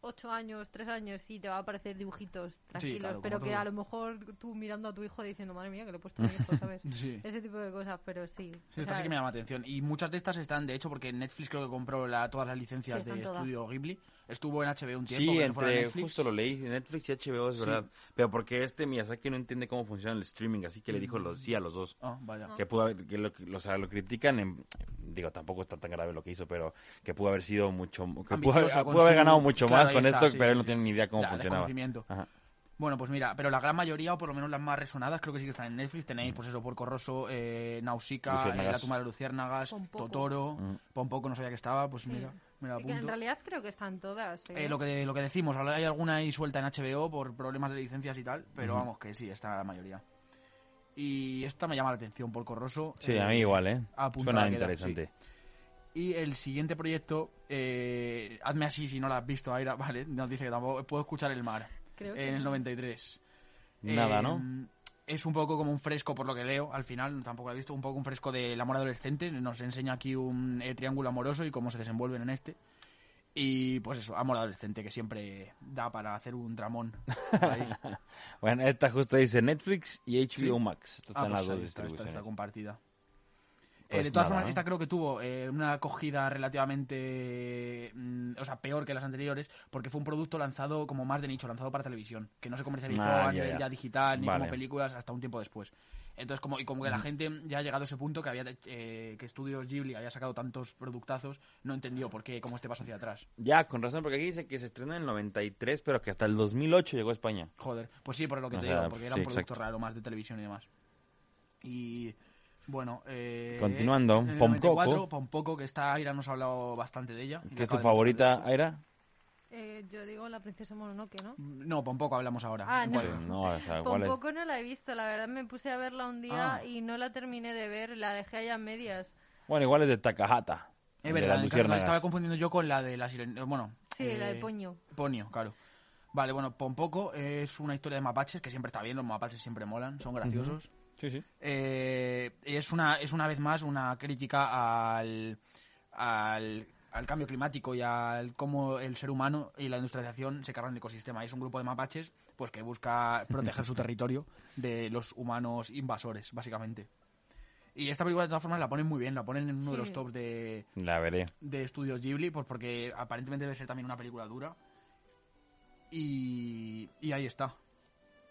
Speaker 5: ocho años, tres años y te va a parecer dibujitos tranquilos,
Speaker 4: claro, como
Speaker 5: pero que
Speaker 4: todo.
Speaker 5: a lo mejor tú mirando a tu hijo diciendo, madre mía, que le he puesto a mi hijo, ¿sabes?
Speaker 4: Sí.
Speaker 5: Ese tipo de cosas, pero sí.
Speaker 4: Sí,
Speaker 5: o
Speaker 4: esta
Speaker 5: sea,
Speaker 4: sí que me llama la atención. Y muchas de estas están, de hecho, porque Netflix creo que compró la- todas las licencias
Speaker 5: Sí,
Speaker 4: de estudio Ghibli. Estuvo en HBO un tiempo.
Speaker 3: Sí,
Speaker 4: fuera
Speaker 3: entre,
Speaker 4: Netflix.
Speaker 3: justo lo leí, Netflix y HBO es
Speaker 4: Sí.
Speaker 3: verdad. Pero porque este Miyazaki no entiende cómo funciona el streaming, así que le dijo los, sí a los dos.
Speaker 4: Ah, vaya.
Speaker 3: Que pudo haber- que lo, o sea, lo critican, en- digo, tampoco está tan grave lo que hizo, pero que pudo haber sido mucho, que pudo, haber- pudo haber ganado mucho
Speaker 4: Claro,
Speaker 3: más con
Speaker 4: está,
Speaker 3: esto,
Speaker 4: sí,
Speaker 3: pero él no tiene ni idea cómo
Speaker 4: Ya,
Speaker 3: funcionaba. Ajá.
Speaker 4: Bueno, pues mira, pero la gran mayoría, o por lo menos las más resonadas, creo que sí que están en Netflix. Tenéis, pues eso, Porco Rosso, eh, Nausicaa, eh. La tumba de Luciérnagas,
Speaker 5: Pompoco.
Speaker 4: Totoro,
Speaker 3: Mm.
Speaker 4: Pompoco no sabía que estaba, pues
Speaker 5: Sí.
Speaker 4: mira, la
Speaker 5: que en realidad creo que están todas. ¿eh?
Speaker 4: Eh, lo, que, lo que decimos, ahora hay alguna ahí suelta en HBO por problemas de licencias y tal, pero vamos, que sí, está la mayoría. Y esta me llama la atención, Porco Rosso.
Speaker 3: Sí,
Speaker 4: eh,
Speaker 3: a mí igual, ¿eh? Suena
Speaker 4: queda,
Speaker 3: interesante.
Speaker 4: Y el siguiente proyecto, eh, hazme así si no lo has visto, Aira, vale, nos dice que tampoco puedo escuchar el mar.
Speaker 5: Creo que
Speaker 4: en el
Speaker 5: no.
Speaker 4: 93.
Speaker 3: Nada,
Speaker 4: Eh,
Speaker 3: ¿no?
Speaker 4: Es un poco como un fresco, por lo que leo, al final, tampoco lo he visto, un poco un fresco del amor adolescente. Nos enseña aquí un eh, triángulo amoroso y cómo se desenvuelven en este. Y pues eso, amor adolescente, que siempre da para hacer un tramón. Ahí.
Speaker 3: Bueno, esta justo dice Netflix y HBO
Speaker 4: Sí.
Speaker 3: Max. Estas
Speaker 4: Ah,
Speaker 3: están
Speaker 4: pues
Speaker 3: las dos
Speaker 4: está compartida.
Speaker 3: Pues
Speaker 4: de todas
Speaker 3: nada,
Speaker 4: formas, esta creo que tuvo eh, una acogida relativamente, mm, o sea, peor que las anteriores, porque fue un producto lanzado como más de nicho, lanzado para televisión, que no se comercializó
Speaker 3: Ah,
Speaker 4: a
Speaker 3: ya,
Speaker 4: nivel
Speaker 3: ya.
Speaker 4: ya digital ni
Speaker 3: Vale.
Speaker 4: como películas hasta un tiempo después. Entonces, como y como que la gente ya ha llegado a ese punto que había eh, que Estudios Ghibli había sacado tantos productazos, no entendió por qué, cómo este paso hacia atrás.
Speaker 3: Ya, con razón, porque aquí dice que se estrenó en el 93, pero que hasta el 2008 llegó a España.
Speaker 4: Joder, pues sí, por lo que
Speaker 3: O
Speaker 4: te
Speaker 3: sea,
Speaker 4: digo, porque era
Speaker 3: sí,
Speaker 4: un producto
Speaker 3: exacto.
Speaker 4: raro más de televisión y demás. Y bueno, eh,
Speaker 3: Continuando,
Speaker 4: en el
Speaker 3: Pompoco.
Speaker 4: 94, Pompoco, que está Aira nos ha hablado bastante de ella.
Speaker 3: ¿Qué es tu favorita, Aira?
Speaker 5: Eh, yo digo la princesa Mononoke, ¿no?
Speaker 4: No, Pompoco hablamos ahora.
Speaker 5: Ah,
Speaker 4: ¿En
Speaker 5: no.
Speaker 3: No, o sea, ¿cuál es?
Speaker 5: Tampoco no la he visto, la verdad me puse a verla un día
Speaker 4: Ah.
Speaker 5: y no la terminé de ver, la dejé allá a medias.
Speaker 3: Bueno, igual es de Takahata.
Speaker 4: Es verdad, en
Speaker 3: luciérnagas.
Speaker 4: estaba confundiendo yo con la de la sirena. Bueno,
Speaker 5: Sí, la de
Speaker 4: eh,
Speaker 5: Poño.
Speaker 4: Ponio, claro. Vale, bueno, Pompoco es una historia de mapaches que siempre está bien, los mapaches siempre molan, son graciosos.
Speaker 3: Sí, sí.
Speaker 4: Eh, es una es una vez más una crítica al, al al cambio climático y al cómo el ser humano y la industrialización se cargan el ecosistema. Es un grupo de mapaches pues que busca proteger su territorio de los humanos invasores, básicamente. Y esta película de todas formas la ponen muy bien, la ponen en uno de los tops de,
Speaker 3: La veré.
Speaker 4: de estudios Ghibli, pues porque aparentemente debe ser también una película dura. Y, y ahí está.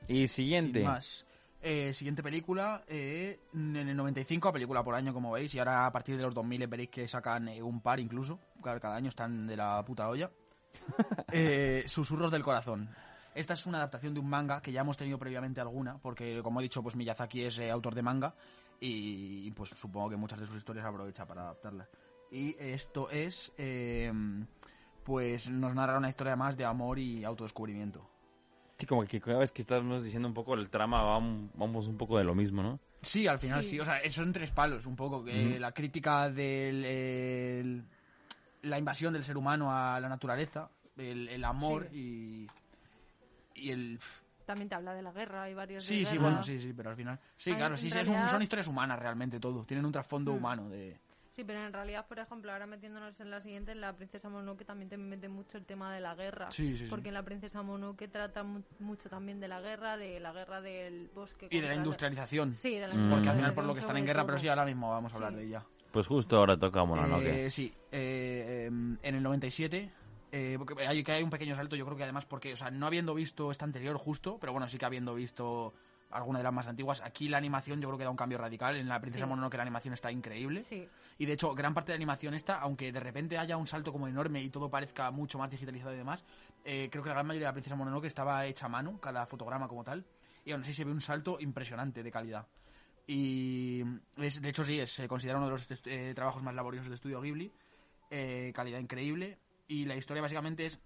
Speaker 3: Y siguiente.
Speaker 4: Sin más. Eh, siguiente película, eh, en el 95, película por año, como veis, y ahora a partir de los 2000 veréis que sacan eh, un par incluso, cada, cada año están de la puta olla. Eh, Susurros del corazón. Esta es una adaptación de un manga que ya hemos tenido previamente alguna, porque como he dicho, pues Miyazaki es eh, autor de manga y, y, pues supongo que muchas de sus historias aprovecha para adaptarlas. Y esto es, eh, pues nos narra una historia más de amor y autodescubrimiento.
Speaker 3: Sí, como que cada vez que estamos diciendo un poco el trama, vamos, vamos un poco de lo mismo, ¿no?
Speaker 4: Sí, al final sí.
Speaker 5: Sí.
Speaker 4: O sea, son tres palos, un poco. Que. La crítica de la invasión del ser humano a la naturaleza, el, el amor y, y el...
Speaker 5: También te habla de la guerra, hay varios
Speaker 4: Sí,
Speaker 5: de
Speaker 4: sí,
Speaker 5: guerra.
Speaker 4: bueno, sí, sí, pero al final... Sí,
Speaker 5: Ay,
Speaker 4: claro, sí, sí, es un-
Speaker 5: realidad-
Speaker 4: son historias humanas realmente todo. Tienen un trasfondo
Speaker 5: Mm.
Speaker 4: humano de...
Speaker 5: Sí, pero en realidad, por ejemplo, ahora metiéndonos en la siguiente, en la Princesa Mononoke también te mete mucho el tema de la guerra.
Speaker 4: Sí, sí, sí.
Speaker 5: Porque en la Princesa Mononoke trata mu- mucho también de la guerra, de la guerra del bosque.
Speaker 4: Y de la industrialización.
Speaker 5: Sí, de la
Speaker 3: Mm.
Speaker 4: Porque al final por lo que están en guerra, pero sí, ahora mismo vamos a hablar
Speaker 5: Sí.
Speaker 4: de ella.
Speaker 3: Pues justo ahora toca Mononoke.
Speaker 4: Eh, sí, eh, em, en el 97. eh, porque hay, que hay un pequeño salto, yo creo que además porque, o sea, no habiendo visto esta anterior justo, pero bueno, sí que habiendo visto alguna de las más antiguas, aquí la animación yo creo que da un cambio radical. En la Princesa
Speaker 5: Sí.
Speaker 4: Mononoke la animación está increíble.
Speaker 5: Sí,
Speaker 4: Y de hecho, gran parte de la animación esta, aunque de repente haya un salto como enorme y todo parezca mucho más digitalizado y demás, eh, creo que la gran mayoría de la Princesa Mononoke estaba hecha a mano, cada fotograma como tal, y aún así se ve un salto impresionante de calidad. Y es, de hecho sí, es- se considera uno de los eh, trabajos más laboriosos de Estudio Ghibli, eh, calidad increíble, y la historia básicamente es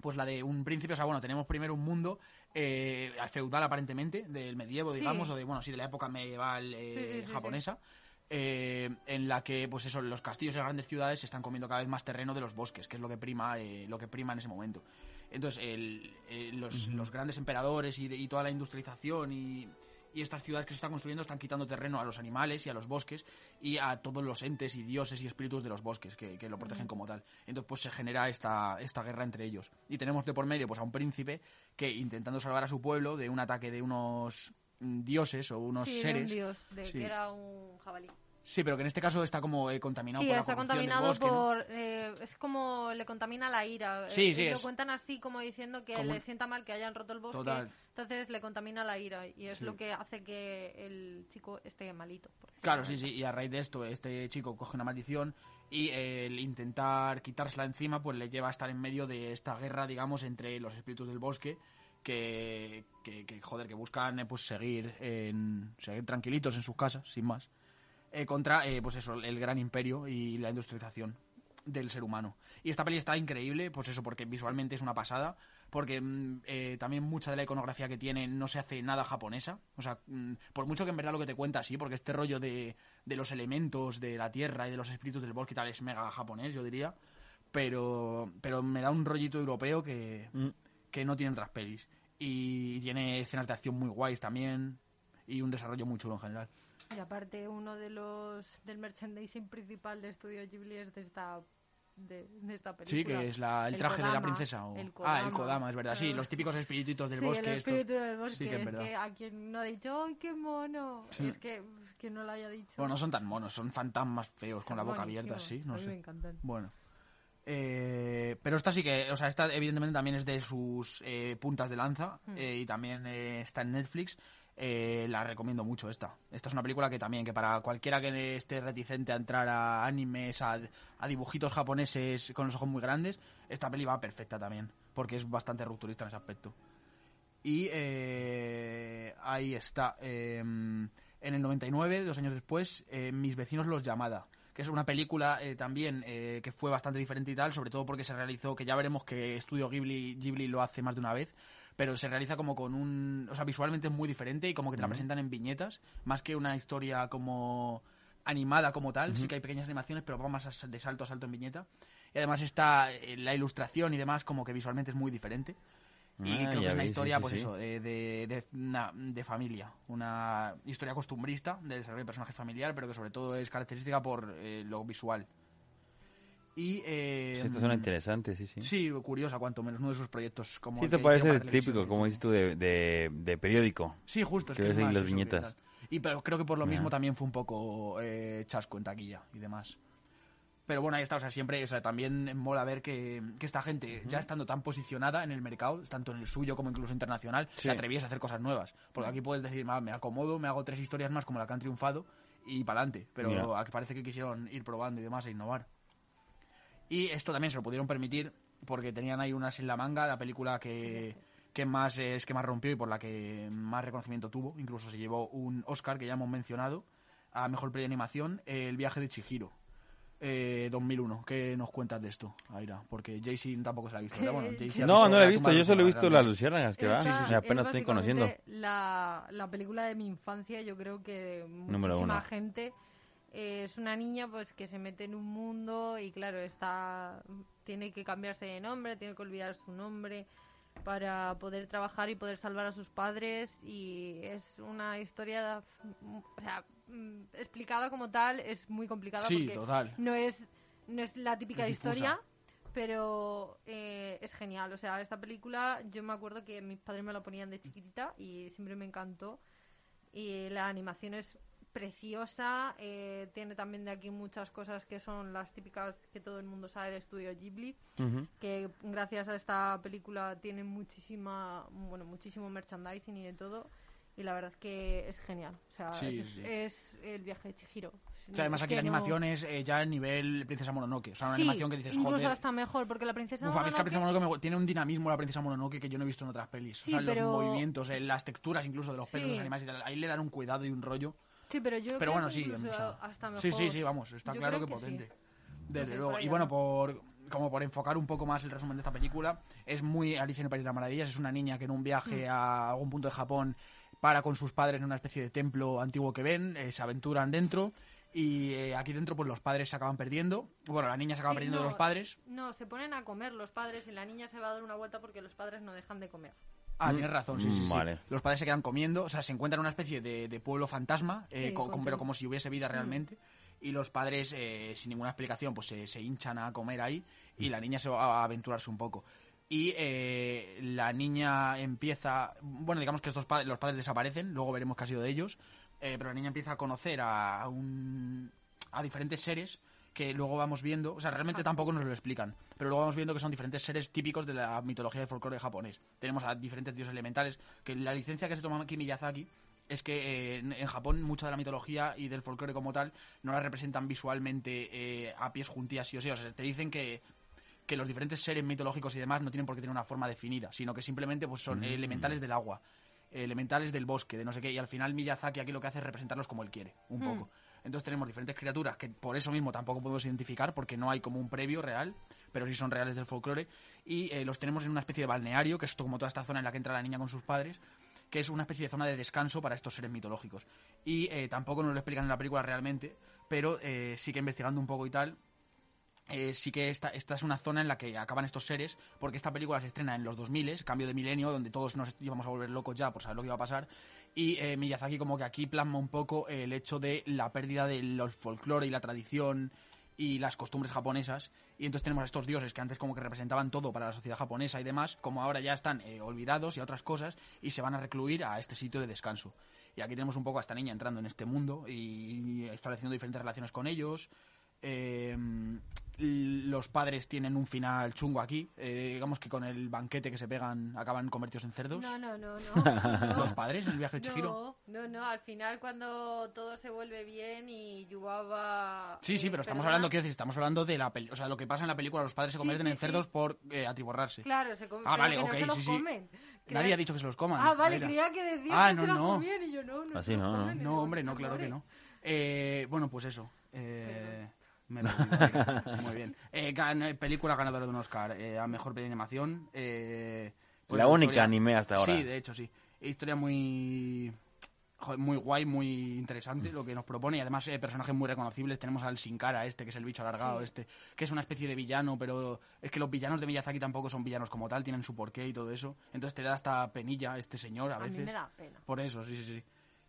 Speaker 4: pues la de un príncipe, o sea, bueno, tenemos primero un mundo eh, feudal aparentemente, del medievo,
Speaker 5: Sí.
Speaker 4: digamos, o de, bueno, sí, de la época medieval eh,
Speaker 5: Sí, sí, sí, sí.
Speaker 4: japonesa, eh, en la que, pues eso, los castillos y las grandes ciudades se están comiendo cada vez más terreno de los bosques, que es lo que prima, eh, lo que prima en ese momento. Entonces, el- eh, los, los grandes emperadores y, de- y toda la industrialización y, y estas ciudades que se están construyendo están quitando terreno a los animales y a los bosques y a todos los entes y dioses y espíritus de los bosques que, que lo protegen como tal. Entonces, pues se genera esta, esta guerra entre ellos. Y tenemos de por medio pues a un príncipe que intentando salvar a su pueblo de un ataque de unos mm, dioses o unos
Speaker 5: sí,
Speaker 4: seres.
Speaker 5: de un dios, de
Speaker 4: Sí.
Speaker 5: que era un jabalí.
Speaker 4: Sí, pero que en este caso está como eh, contaminado
Speaker 5: Sí,
Speaker 4: por la
Speaker 5: está contaminado
Speaker 4: bosque, ¿no?
Speaker 5: por... eh, es como le contamina la ira.
Speaker 4: Sí,
Speaker 5: Eh,
Speaker 4: sí,
Speaker 5: y lo cuentan así como diciendo que
Speaker 4: Como
Speaker 5: le sienta mal que hayan roto el bosque.
Speaker 4: Total.
Speaker 5: Entonces le contamina la ira y es
Speaker 4: Sí.
Speaker 5: lo que hace que el chico esté malito. por
Speaker 4: Claro, sí, sí, y a raíz de esto este chico coge una maldición y el intentar quitársela encima pues le lleva a estar en medio de esta guerra, digamos, entre los espíritus del bosque que, que, que, joder, que buscan eh, pues seguir, en, seguir tranquilitos en sus casas, sin más, eh, contra, eh, pues eso, el gran imperio y la industrialización del ser humano. Y esta peli está increíble, pues eso, porque visualmente es una pasada, porque mm, eh, también mucha de la iconografía que tiene no se hace nada japonesa. O sea, mm, por mucho que en verdad lo que te cuenta sí, porque este rollo de, de los elementos de la tierra y de los espíritus del bosque y tal es mega japonés, yo diría. Pero, pero me da un rollito europeo que,
Speaker 3: Mm.
Speaker 4: que no tiene otras pelis. Y tiene escenas de acción muy guays también y un desarrollo muy chulo en general.
Speaker 5: Y aparte uno de los del merchandising principal de Estudio Ghibli es de esta de, de esta película.
Speaker 4: Sí, que es la, el,
Speaker 5: El
Speaker 4: traje de la
Speaker 5: Kodama,
Speaker 4: princesa. o-
Speaker 5: el
Speaker 4: Ah, el
Speaker 5: Kodama.
Speaker 4: Kodama, es verdad. Sí,
Speaker 5: Ah.
Speaker 4: los típicos espirititos del
Speaker 5: Sí,
Speaker 4: bosque.
Speaker 5: el
Speaker 4: estos.
Speaker 5: espíritu del bosque.
Speaker 4: Sí, que es verdad.
Speaker 5: que a quien no ha dicho, ¡ay, qué mono!
Speaker 4: Sí.
Speaker 5: Es que, que no lo haya dicho.
Speaker 4: Bueno, no son tan monos, son fantasmas feos con la boca abierta, sí, no
Speaker 5: a mí
Speaker 4: sé.
Speaker 5: me encantan.
Speaker 4: Bueno. Eh, pero esta sí que, o sea, esta evidentemente también es de sus eh, puntas de lanza
Speaker 5: Hmm.
Speaker 4: eh, y también eh, está en Netflix. Eh, la recomiendo mucho esta. Esta es una película que también, que para cualquiera que esté reticente a entrar a animes, a, a dibujitos japoneses con los ojos muy grandes, esta peli va perfecta también, porque es bastante rupturista en ese aspecto. Y eh, ahí está. eh, en el 99, dos años después, eh, Mis vecinos los llamada. Que es una película eh, también eh, que fue bastante diferente y tal, sobre todo porque se realizó, que ya veremos que Estudio Ghibli, Ghibli lo hace más de una vez, pero se realiza como con un... O sea, visualmente es muy diferente y como que te la presentan en viñetas, más que una historia como animada como tal, sí que hay pequeñas animaciones, pero va más a- de salto a salto en viñeta. Y además está eh, la ilustración y demás como que visualmente es muy diferente. Y
Speaker 3: Ah,
Speaker 4: creo que es una
Speaker 3: sí,
Speaker 4: historia,
Speaker 3: sí,
Speaker 4: pues
Speaker 3: sí.
Speaker 4: eso, de, de, de, una- de familia. Una historia costumbrista de desarrollo de personaje familiar, pero que sobre todo es característica por eh, lo visual. Y, eh,
Speaker 3: Sí, esta suena interesante, sí, sí.
Speaker 4: Sí, curiosa, cuanto menos, uno de sus proyectos. Como
Speaker 3: Sí, esto
Speaker 4: que
Speaker 3: parece típico, como dices tú, de, de, de periódico.
Speaker 4: Sí, justo. Es
Speaker 3: que
Speaker 4: es más
Speaker 3: las viñetas.
Speaker 4: Y pero creo que por lo mismo también fue un poco eh, chasco en taquilla y demás. Pero bueno, ahí está, o sea, siempre, o sea, también mola ver que, que esta gente, ya estando tan posicionada en el mercado, tanto en el suyo como incluso internacional,
Speaker 3: Sí.
Speaker 4: se atreviese a hacer cosas nuevas. Porque aquí puedes decir, "Va, me acomodo, me hago tres historias más como la que han triunfado y para adelante. Pero aquí parece que quisieron ir probando y demás e innovar. Y esto también se lo pudieron permitir porque tenían ahí unas en la manga, la película que, que más eh, es que más rompió y por la que más reconocimiento tuvo. Incluso se llevó un Oscar que ya hemos mencionado a mejor peli de animación, eh, El viaje de Chihiro. Eh, 2001, ¿qué nos cuentas de esto, Aira? Porque Jaycee tampoco se la ha visto.
Speaker 3: No, no la he visto, yo solo he visto las luciérnagas que va.
Speaker 5: Esta
Speaker 3: Sí, sí, apenas
Speaker 5: es
Speaker 3: estoy conociendo.
Speaker 5: La, la película de mi infancia, yo creo que muchísima gente eh, es una niña pues que se mete en un mundo y claro, está tiene que cambiarse de nombre, tiene que olvidar su nombre para poder trabajar y poder salvar a sus padres y es una historia o sea, mm, explicada como tal es muy complicada
Speaker 4: Sí,
Speaker 5: porque
Speaker 4: total.
Speaker 5: no es no es la típica
Speaker 4: difusa.
Speaker 5: historia pero eh, es genial. O sea, esta película yo me acuerdo que mis padres me la ponían de chiquitita y siempre me encantó. Y la animación es preciosa. eh, tiene también de aquí muchas cosas que son las típicas que todo el mundo sabe del estudio Ghibli.
Speaker 3: Ujú.
Speaker 5: Que gracias a esta película tiene muchísima, bueno, muchísimo merchandising y de todo. Y la verdad que es genial. O sea,
Speaker 4: Sí,
Speaker 5: es,
Speaker 4: sí.
Speaker 5: es el viaje de Chihiro.
Speaker 4: O sea, además aquí la
Speaker 5: que no-
Speaker 4: animación es eh, ya el nivel Princesa Mononoke. O sea, una
Speaker 5: Sí,
Speaker 4: animación que dices,
Speaker 5: incluso
Speaker 4: joder...
Speaker 5: hasta mejor, porque la princesa
Speaker 4: Uf, mí es que la
Speaker 5: Mononoke-
Speaker 4: Princesa Mononoke me- tiene un dinamismo la Princesa Mononoke que yo no he visto en otras pelis. O sea,
Speaker 5: pero-
Speaker 4: los movimientos, eh, las texturas incluso de los pelos de los animales y tal. Ahí le dan un cuidado y un rollo.
Speaker 5: Sí, pero yo
Speaker 4: Pero
Speaker 5: creo
Speaker 4: bueno,
Speaker 5: que
Speaker 4: sí.
Speaker 5: hasta mejor.
Speaker 4: sí, sí, sí, vamos. Está
Speaker 5: Yo
Speaker 4: claro que,
Speaker 5: sí.
Speaker 4: potente. Desde luego.
Speaker 5: por
Speaker 4: Y bueno, por como por enfocar un poco más el resumen de esta película, es muy Alicia en el País de las Maravillas. Es una niña que en un viaje
Speaker 5: Mm.
Speaker 4: a algún punto de Japón para con sus padres en una especie de templo antiguo que ven, eh, se aventuran dentro y eh, aquí dentro pues los padres se acaban perdiendo. Bueno, la niña se acaba
Speaker 5: Sí,
Speaker 4: perdiendo de los padres.
Speaker 5: No, se ponen a comer los padres y la niña se va a dar una vuelta porque los padres no dejan de comer.
Speaker 4: Ah,
Speaker 3: Mm,
Speaker 4: tienes razón, sí, sí, sí.
Speaker 3: vale.
Speaker 4: Los padres se quedan comiendo, o sea, se encuentran en una especie de, de pueblo fantasma, eh,
Speaker 5: Sí,
Speaker 4: co-
Speaker 5: con-
Speaker 4: pero como si hubiese vida realmente. Y los padres, eh, sin ninguna explicación, pues se, se hinchan a comer ahí y la niña se va a aventurarse un poco. Y eh, la niña empieza, bueno, digamos que estos padres, los padres desaparecen, luego veremos qué ha sido de ellos, eh, pero la niña empieza a conocer a, un, a diferentes seres que luego vamos viendo, o sea, realmente tampoco nos lo explican, pero luego vamos viendo que son diferentes seres típicos de la mitología del folclore japonés. Tenemos a diferentes dioses elementales, que la licencia que se toma aquí Miyazaki es que eh, en, en Japón mucha de la mitología y del folclore como tal no la representan visualmente eh, a pies juntillas sí o sí, o sea, te dicen que que los diferentes seres mitológicos y demás no tienen por qué tener una forma definida, sino que simplemente pues son eh, elementales del agua, elementales del bosque, de no sé qué, y al final Miyazaki aquí lo que hace es representarlos como él quiere, un poco. Entonces tenemos diferentes criaturas que por eso mismo tampoco podemos identificar porque no hay como un previo real, pero sí son reales del folclore, y eh, los tenemos en una especie de balneario, que es como toda esta zona en la que entra la niña con sus padres, que es una especie de zona de descanso para estos seres mitológicos. Y eh, tampoco nos lo explican en la película realmente, pero eh, sí que investigando un poco y tal, eh, sí que esta, esta es una zona en la que acaban estos seres, porque esta película se estrena en los 2000, cambio de milenio, donde todos nos íbamos a volver locos ya por saber lo que iba a pasar, y eh, Miyazaki como que aquí plasma un poco el hecho de la pérdida del folclore y la tradición y las costumbres japonesas, y entonces tenemos a estos dioses que antes como que representaban todo para la sociedad japonesa y demás, como ahora ya están eh, olvidados y a otras cosas, y se van a recluir a este sitio de descanso. Y aquí tenemos un poco a esta niña entrando en este mundo y estableciendo diferentes relaciones con ellos, eh, los padres tienen un final chungo aquí. eh, digamos que con el banquete que se pegan acaban convertidos en cerdos.
Speaker 5: No, no, no, no.
Speaker 4: Los padres en el viaje de Chihiro.
Speaker 5: No, no, no, al final cuando todo se vuelve bien y Yubaba...
Speaker 4: Sí, sí,
Speaker 5: eh,
Speaker 4: pero estamos
Speaker 5: perdona-
Speaker 4: hablando, quiero decir, estamos hablando de la peli- O sea, lo que pasa en la película, los padres se
Speaker 5: Sí,
Speaker 4: convierten
Speaker 5: sí,
Speaker 4: en cerdos
Speaker 5: sí.
Speaker 4: por eh, atiborrarse.
Speaker 5: Claro, se comen,
Speaker 4: Ah, vale,
Speaker 5: que
Speaker 4: ok,
Speaker 5: no se los
Speaker 4: sí, sí.
Speaker 5: comen.
Speaker 4: Nadie
Speaker 5: Crea-
Speaker 4: ha dicho que se los coman.
Speaker 5: Ah, vale, creía que decía
Speaker 4: Ah,
Speaker 5: que
Speaker 4: no,
Speaker 5: se los
Speaker 4: no.
Speaker 5: comían y yo no, no
Speaker 3: Así no, no.
Speaker 4: hombre, no,
Speaker 5: "Por
Speaker 4: claro que
Speaker 5: favor".
Speaker 4: no. Eh, bueno, pues eso. Eh, me lo. Muy bien. Eh, gan- película ganadora de un Oscar eh, a mejor de animación. Eh, pues
Speaker 3: La única
Speaker 4: historia-
Speaker 3: anime hasta ahora.
Speaker 4: Sí, de hecho, sí. Historia muy. joder, muy guay, muy interesante lo que nos propone y además eh, personajes muy reconocibles. Tenemos al Sin Cara, este que es el bicho alargado,
Speaker 5: Sí.
Speaker 4: este que es una especie de villano, pero es que los villanos de Miyazaki tampoco son villanos como tal, tienen su porqué y todo eso. Entonces te da hasta penilla este señor a
Speaker 5: A
Speaker 4: veces.
Speaker 5: mí me da pena.
Speaker 4: Por eso, sí, sí, sí.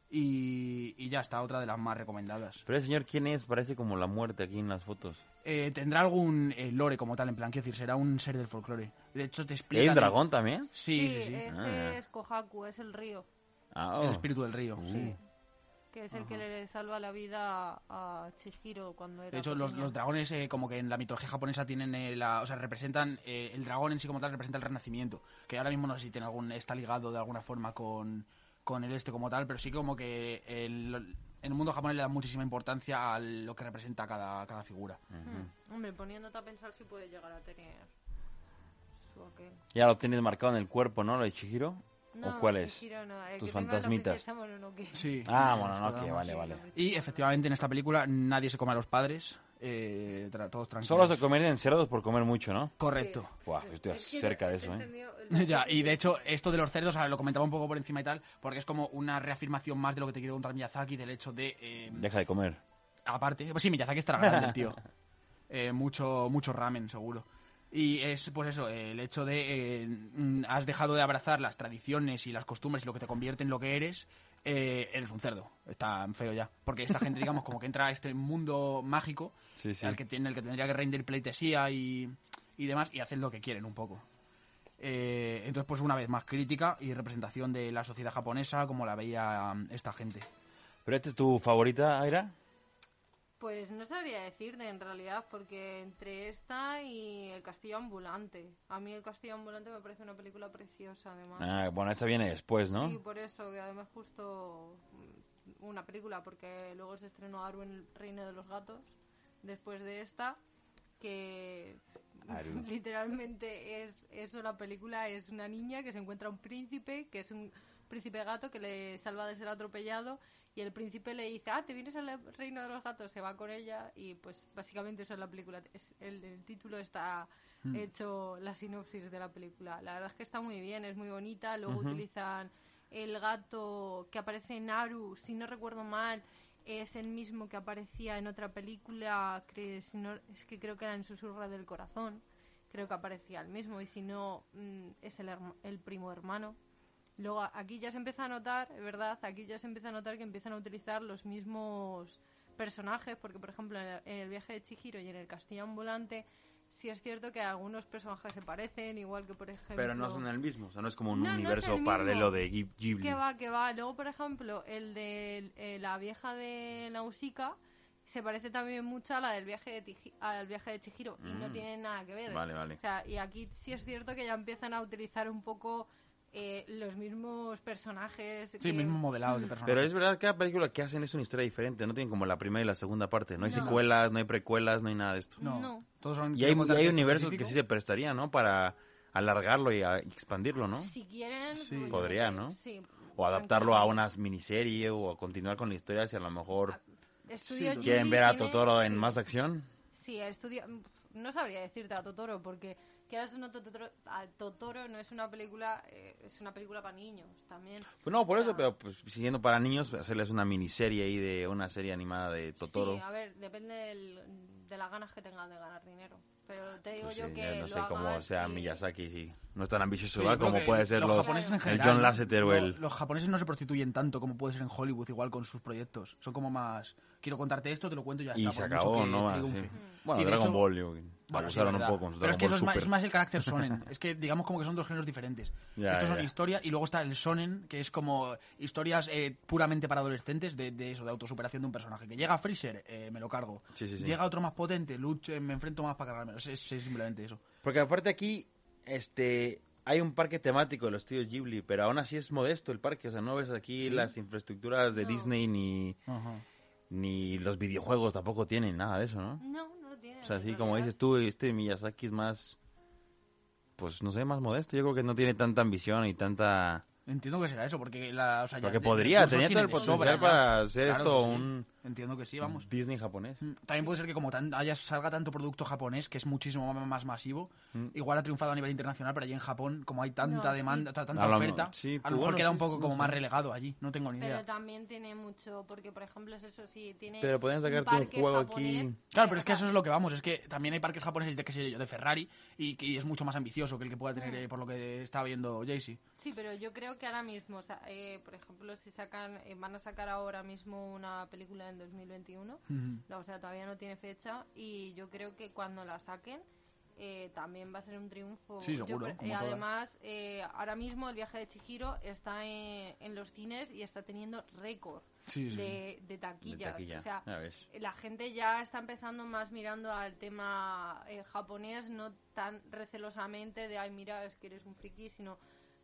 Speaker 4: Y, y ya está, otra de las más recomendadas.
Speaker 3: Pero el señor, ¿quién es? Parece como la muerte aquí en las fotos.
Speaker 4: Eh, tendrá algún eh, lore como tal, en plan, quiero decir, será un ser del folclore. De hecho, te
Speaker 3: ¿Y
Speaker 4: explica.
Speaker 3: ¿Hay un dragón también?
Speaker 4: Sí, sí, sí.
Speaker 5: ese
Speaker 3: Ah.
Speaker 5: es Kohaku, es el río.
Speaker 3: Ah,
Speaker 4: El
Speaker 3: oh.
Speaker 4: espíritu del río.
Speaker 5: Sí. Que es el que le salva la vida a, Chihiro cuando era
Speaker 4: De hecho, los dragones, eh, como que en la mitología japonesa tienen eh, la, o sea, representan eh, el dragón en sí como tal representa el renacimiento, que ahora mismo no sé si tiene algún está ligado de alguna forma con, con el este como tal, pero sí como que el- en el mundo japonés le da muchísima importancia a lo que representa cada, cada figura.
Speaker 5: Hmm. Hombre, poniéndote a pensar si puede llegar a tener su aquel.
Speaker 3: Ya lo tienes marcado en el cuerpo, ¿no? Lo de Chihiro.
Speaker 5: No,
Speaker 3: ¿O cuál es?
Speaker 5: Chihiro no, el
Speaker 3: Tus
Speaker 5: que tenga la
Speaker 3: fantasmitas.
Speaker 5: princesa.
Speaker 4: Sí.
Speaker 3: Ah, bueno, no, que
Speaker 4: quedamos.
Speaker 3: vale, vale.
Speaker 4: Y efectivamente en esta película nadie se come a los padres, eh, tra- todos tranquilos.
Speaker 3: Solo se comerían cerdos por comer mucho, ¿no?
Speaker 4: Correcto.
Speaker 3: Buah, estoy
Speaker 5: Es que
Speaker 3: cerca de eso, ¿eh?
Speaker 4: Ya, y de hecho, esto de los cerdos, ahora lo comentaba un poco por encima y tal, porque es como una reafirmación más de lo que te quiere contar Miyazaki, del hecho de... eh,
Speaker 3: Deja de comer.
Speaker 4: aparte, pues sí, Miyazaki estará grande, el tío. Eh, mucho, mucho ramen, seguro. Y es, pues eso, eh, el hecho de eh, mm, has dejado de abrazar las tradiciones y las costumbres y lo que te convierte en lo que eres, eh, eres un cerdo. Está feo ya. Porque esta gente, digamos, como que entra a este mundo mágico
Speaker 3: Sí, sí.
Speaker 4: al que tiene, el que tendría que rendir pleitesía y, y demás, y hacen lo que quieren un poco. Eh, entonces, pues una vez más crítica y representación de la sociedad japonesa como la veía mm, esta gente.
Speaker 3: ¿Pero esta es tu favorita, Aira?
Speaker 5: Pues no sabría decirte en realidad, porque entre esta y El Castillo Ambulante. A mí El Castillo Ambulante me parece una película preciosa, además.
Speaker 3: Ah, bueno, esta viene después, ¿no?
Speaker 5: Sí, por eso, que además justo una película, porque luego se estrenó Aru en el Reino de los Gatos, después de esta, que
Speaker 3: Aru.
Speaker 5: literalmente es, es una película, es una niña que se encuentra un príncipe, que es un príncipe gato que le salva de ser atropellado, y el príncipe le dice, ah, te vienes al Reino de los Gatos, se va con ella, y pues básicamente eso es la película. Es, el, el título está hecho la sinopsis de la película. La verdad es que está muy bien, es muy bonita, luego utilizan el gato que aparece en Aru, si no recuerdo mal, es el mismo que aparecía en otra película, que si no, es que creo que era en Susurra del Corazón, creo que aparecía el mismo, y si no, mm, es el, el primo hermano. Luego aquí ya se empieza a notar, verdad, aquí ya se empieza a notar que empiezan a utilizar los mismos personajes, porque por ejemplo en el, viaje de Chihiro y en el castillo ambulante, sí es cierto que algunos personajes se parecen, igual que por ejemplo...
Speaker 3: Pero no son el mismo, o sea, no es como un
Speaker 5: No, no
Speaker 3: universo
Speaker 5: mismo.
Speaker 3: paralelo de Ghib- Ghibli.
Speaker 5: Que va, que va. Luego, por ejemplo, el de eh, la vieja de Nausicaa se parece también mucho a la del viaje de, Tiji- al viaje de Chihiro y no tiene nada que ver.
Speaker 3: Mm. Vale, vale.
Speaker 5: O sea, y aquí sí es cierto que ya empiezan a utilizar un poco eh, los mismos personajes.
Speaker 4: Sí,
Speaker 5: que-
Speaker 4: mismo modelado de personaje.
Speaker 3: Pero es verdad que cada película que hacen es una historia diferente, no tienen como la primera y la segunda parte. No hay
Speaker 5: No.
Speaker 3: secuelas, no hay precuelas, no hay nada de esto.
Speaker 4: No,
Speaker 5: No.
Speaker 4: todos son...
Speaker 3: Y hay, y
Speaker 4: contar
Speaker 3: hay
Speaker 4: esto
Speaker 3: universos que sí se prestarían, ¿no? Para alargarlo y a- expandirlo, ¿no?
Speaker 5: Si quieren,
Speaker 4: Sí.
Speaker 5: pues,
Speaker 3: Podría, ¿no?
Speaker 5: Sí.
Speaker 3: O adaptarlo a una miniserie o a continuar con la historia si a lo mejor
Speaker 5: Estudio
Speaker 4: Sí,
Speaker 3: quieren
Speaker 5: Ghibli
Speaker 3: ver a
Speaker 5: tiene-
Speaker 3: Totoro en más acción.
Speaker 5: Sí, estudia... No sabría decirte a Totoro, porque quieras o no, Totoro, a Totoro no es una película, eh, es una película para niños también.
Speaker 3: Pues no, por
Speaker 5: O
Speaker 3: eso,
Speaker 5: sea,
Speaker 3: pero pues siguiendo para niños, hacerles una miniserie ahí de una serie animada de Totoro.
Speaker 5: Sí, a ver, depende del- de las ganas que tengan de ganar dinero. Pero te digo
Speaker 3: Pues
Speaker 5: yo
Speaker 3: sí,
Speaker 5: que
Speaker 3: no
Speaker 5: lo
Speaker 3: sé cómo sea
Speaker 5: y-
Speaker 3: Miyazaki, sí. No es tan ambicioso,
Speaker 4: Sí,
Speaker 3: Como
Speaker 4: que
Speaker 3: puede ser
Speaker 4: los
Speaker 3: los,
Speaker 4: japoneses en
Speaker 5: el
Speaker 4: general,
Speaker 3: John Lasseter o
Speaker 4: no,
Speaker 3: el...
Speaker 4: Los japoneses no se prostituyen tanto como puede ser en Hollywood, igual con sus proyectos. Son como más... Quiero contarte esto, te lo cuento y ya
Speaker 3: Y
Speaker 4: está.
Speaker 3: se
Speaker 4: por mucho
Speaker 3: acabó,
Speaker 4: que
Speaker 3: ¿no? Sí. Bueno,
Speaker 4: Y
Speaker 3: Dragon
Speaker 4: hecho-
Speaker 3: Ball, yo,
Speaker 4: Bueno, sí,
Speaker 3: un poco
Speaker 4: Pero es que eso es más,
Speaker 3: Super.
Speaker 4: es más el carácter sonen. es que digamos como que son dos géneros diferentes.
Speaker 3: Ya,
Speaker 4: Estos son
Speaker 3: ya.
Speaker 4: historia y luego está el sonen, que es como historias eh, puramente para adolescentes de, de eso, de autosuperación de un personaje. Que llega Freezer, eh, me lo cargo.
Speaker 3: Sí, sí, sí.
Speaker 4: Llega otro más potente, luche, me enfrento más para cargármelo. Es, es- es simplemente eso.
Speaker 3: Porque aparte aquí, este, hay un parque temático de los estudios Ghibli, pero aún así es modesto el parque. O sea, no ves aquí las infraestructuras de
Speaker 5: No.
Speaker 3: Disney ni, ni los videojuegos tampoco tienen nada de eso, ¿no?
Speaker 5: No, tiene.
Speaker 3: O sea, así como dices tú, este Miyazaki es más, pues no sé, más modesto. Yo creo que no tiene tanta ambición y tanta...
Speaker 4: Entiendo que será eso, porque la, o sea,
Speaker 3: Porque
Speaker 4: de-
Speaker 3: podría, tenía todo el potencial
Speaker 4: sobra, ya.
Speaker 3: para hacer
Speaker 4: Claro,
Speaker 3: esto
Speaker 4: sí.
Speaker 3: un,
Speaker 4: entiendo que sí, vamos.
Speaker 3: Disney japonés.
Speaker 4: Mm, También puede ser que como tan- haya, salga tanto producto japonés, que es muchísimo más masivo, igual ha triunfado a nivel internacional, pero allí en Japón, como hay tanta
Speaker 5: No, sí.
Speaker 4: demanda, ta- tanta
Speaker 3: A
Speaker 4: oferta,
Speaker 3: sí,
Speaker 4: a lo mejor
Speaker 3: bueno,
Speaker 4: queda
Speaker 3: sí,
Speaker 4: un poco como más relegado allí, no tengo ni idea.
Speaker 5: Pero también tiene mucho, porque por ejemplo es eso, sí, tiene
Speaker 3: Pero podrían sacarte un
Speaker 5: parque
Speaker 3: juego
Speaker 5: japonés,
Speaker 3: aquí.
Speaker 4: Claro, pero es que eso es lo que vamos, es que también hay parques japoneses de, qué sé yo, de Ferrari y que es mucho más ambicioso que el que pueda tener, eh, por lo que estaba viendo Jaycee.
Speaker 5: Sí, pero yo creo que ahora mismo, o sea, eh, por ejemplo, si sacan, eh, van a sacar ahora mismo una película en 2021, o sea, todavía no tiene fecha, y yo creo que cuando la saquen eh, también va a ser un triunfo.
Speaker 4: Sí,
Speaker 5: Yo
Speaker 4: seguro, como
Speaker 5: eh, además, eh, ahora mismo el viaje de Chihiro está en, en los cines y está teniendo récord
Speaker 4: Sí, sí,
Speaker 5: de, de
Speaker 3: De
Speaker 5: taquillas.
Speaker 3: taquilla,
Speaker 5: O sea, la gente ya está empezando más mirando al tema eh, japonés, no tan recelosamente de, ay, mira, es que eres un friki, sino,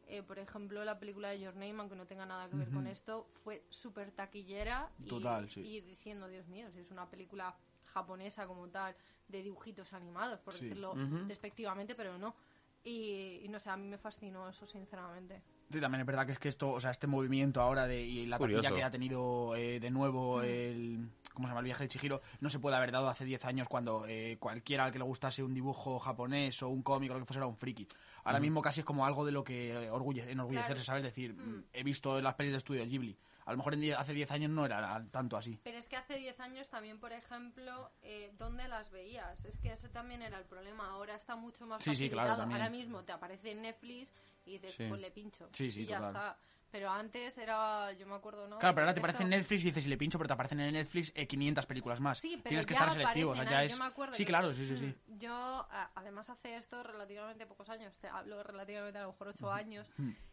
Speaker 5: eh, por ejemplo, la película de Your Name, aunque no tenga nada que ver con esto, fue súper taquillera y,
Speaker 4: Total, sí.
Speaker 5: y diciendo, Dios mío, si es una película japonesa como tal, de dibujitos animados, por
Speaker 4: Sí.
Speaker 5: decirlo despectivamente, pero no. Y, y no sé, a mí me fascinó eso, sinceramente.
Speaker 4: Sí, también es verdad que es que esto, o sea, este movimiento ahora de y la taquilla
Speaker 3: Curioso.
Speaker 4: que ha tenido eh, de nuevo
Speaker 5: Mm.
Speaker 4: el ¿cómo se llama? el viaje de Chihiro no se puede haber dado hace 10 años cuando eh, cualquiera al que le gustase un dibujo japonés o un cómic o lo que fuese era un friki. Ahora mismo casi es como algo de lo que orgulle- enorgullecerse,
Speaker 5: Claro.
Speaker 4: ¿sabes? decir,
Speaker 5: Mm.
Speaker 4: he visto las pelis de estudio Ghibli. A lo mejor en hace 10 años no era tanto así.
Speaker 5: Pero es que hace 10 años también, por ejemplo, eh, ¿dónde las veías? Es que ese también era el problema. Ahora está mucho más
Speaker 4: Sí, sí, claro.
Speaker 5: Ahora mismo te aparece en Netflix y dices,
Speaker 3: Sí.
Speaker 5: pues le pincho.
Speaker 4: Sí, sí,
Speaker 5: y ya
Speaker 4: total.
Speaker 5: está. Pero antes era, yo me acuerdo, ¿no?
Speaker 4: Claro, pero ahora te aparece en Netflix y dices, si le pincho, pero te aparecen en Netflix eh, 500 películas más.
Speaker 5: Sí, pero
Speaker 4: Tienes que estar selectivo, o sea, ya es... Sí,
Speaker 5: que,
Speaker 4: claro, sí, sí, sí.
Speaker 5: mm, Yo, a- además, hace esto relativamente pocos años, te hablo relativamente a lo mejor ocho años,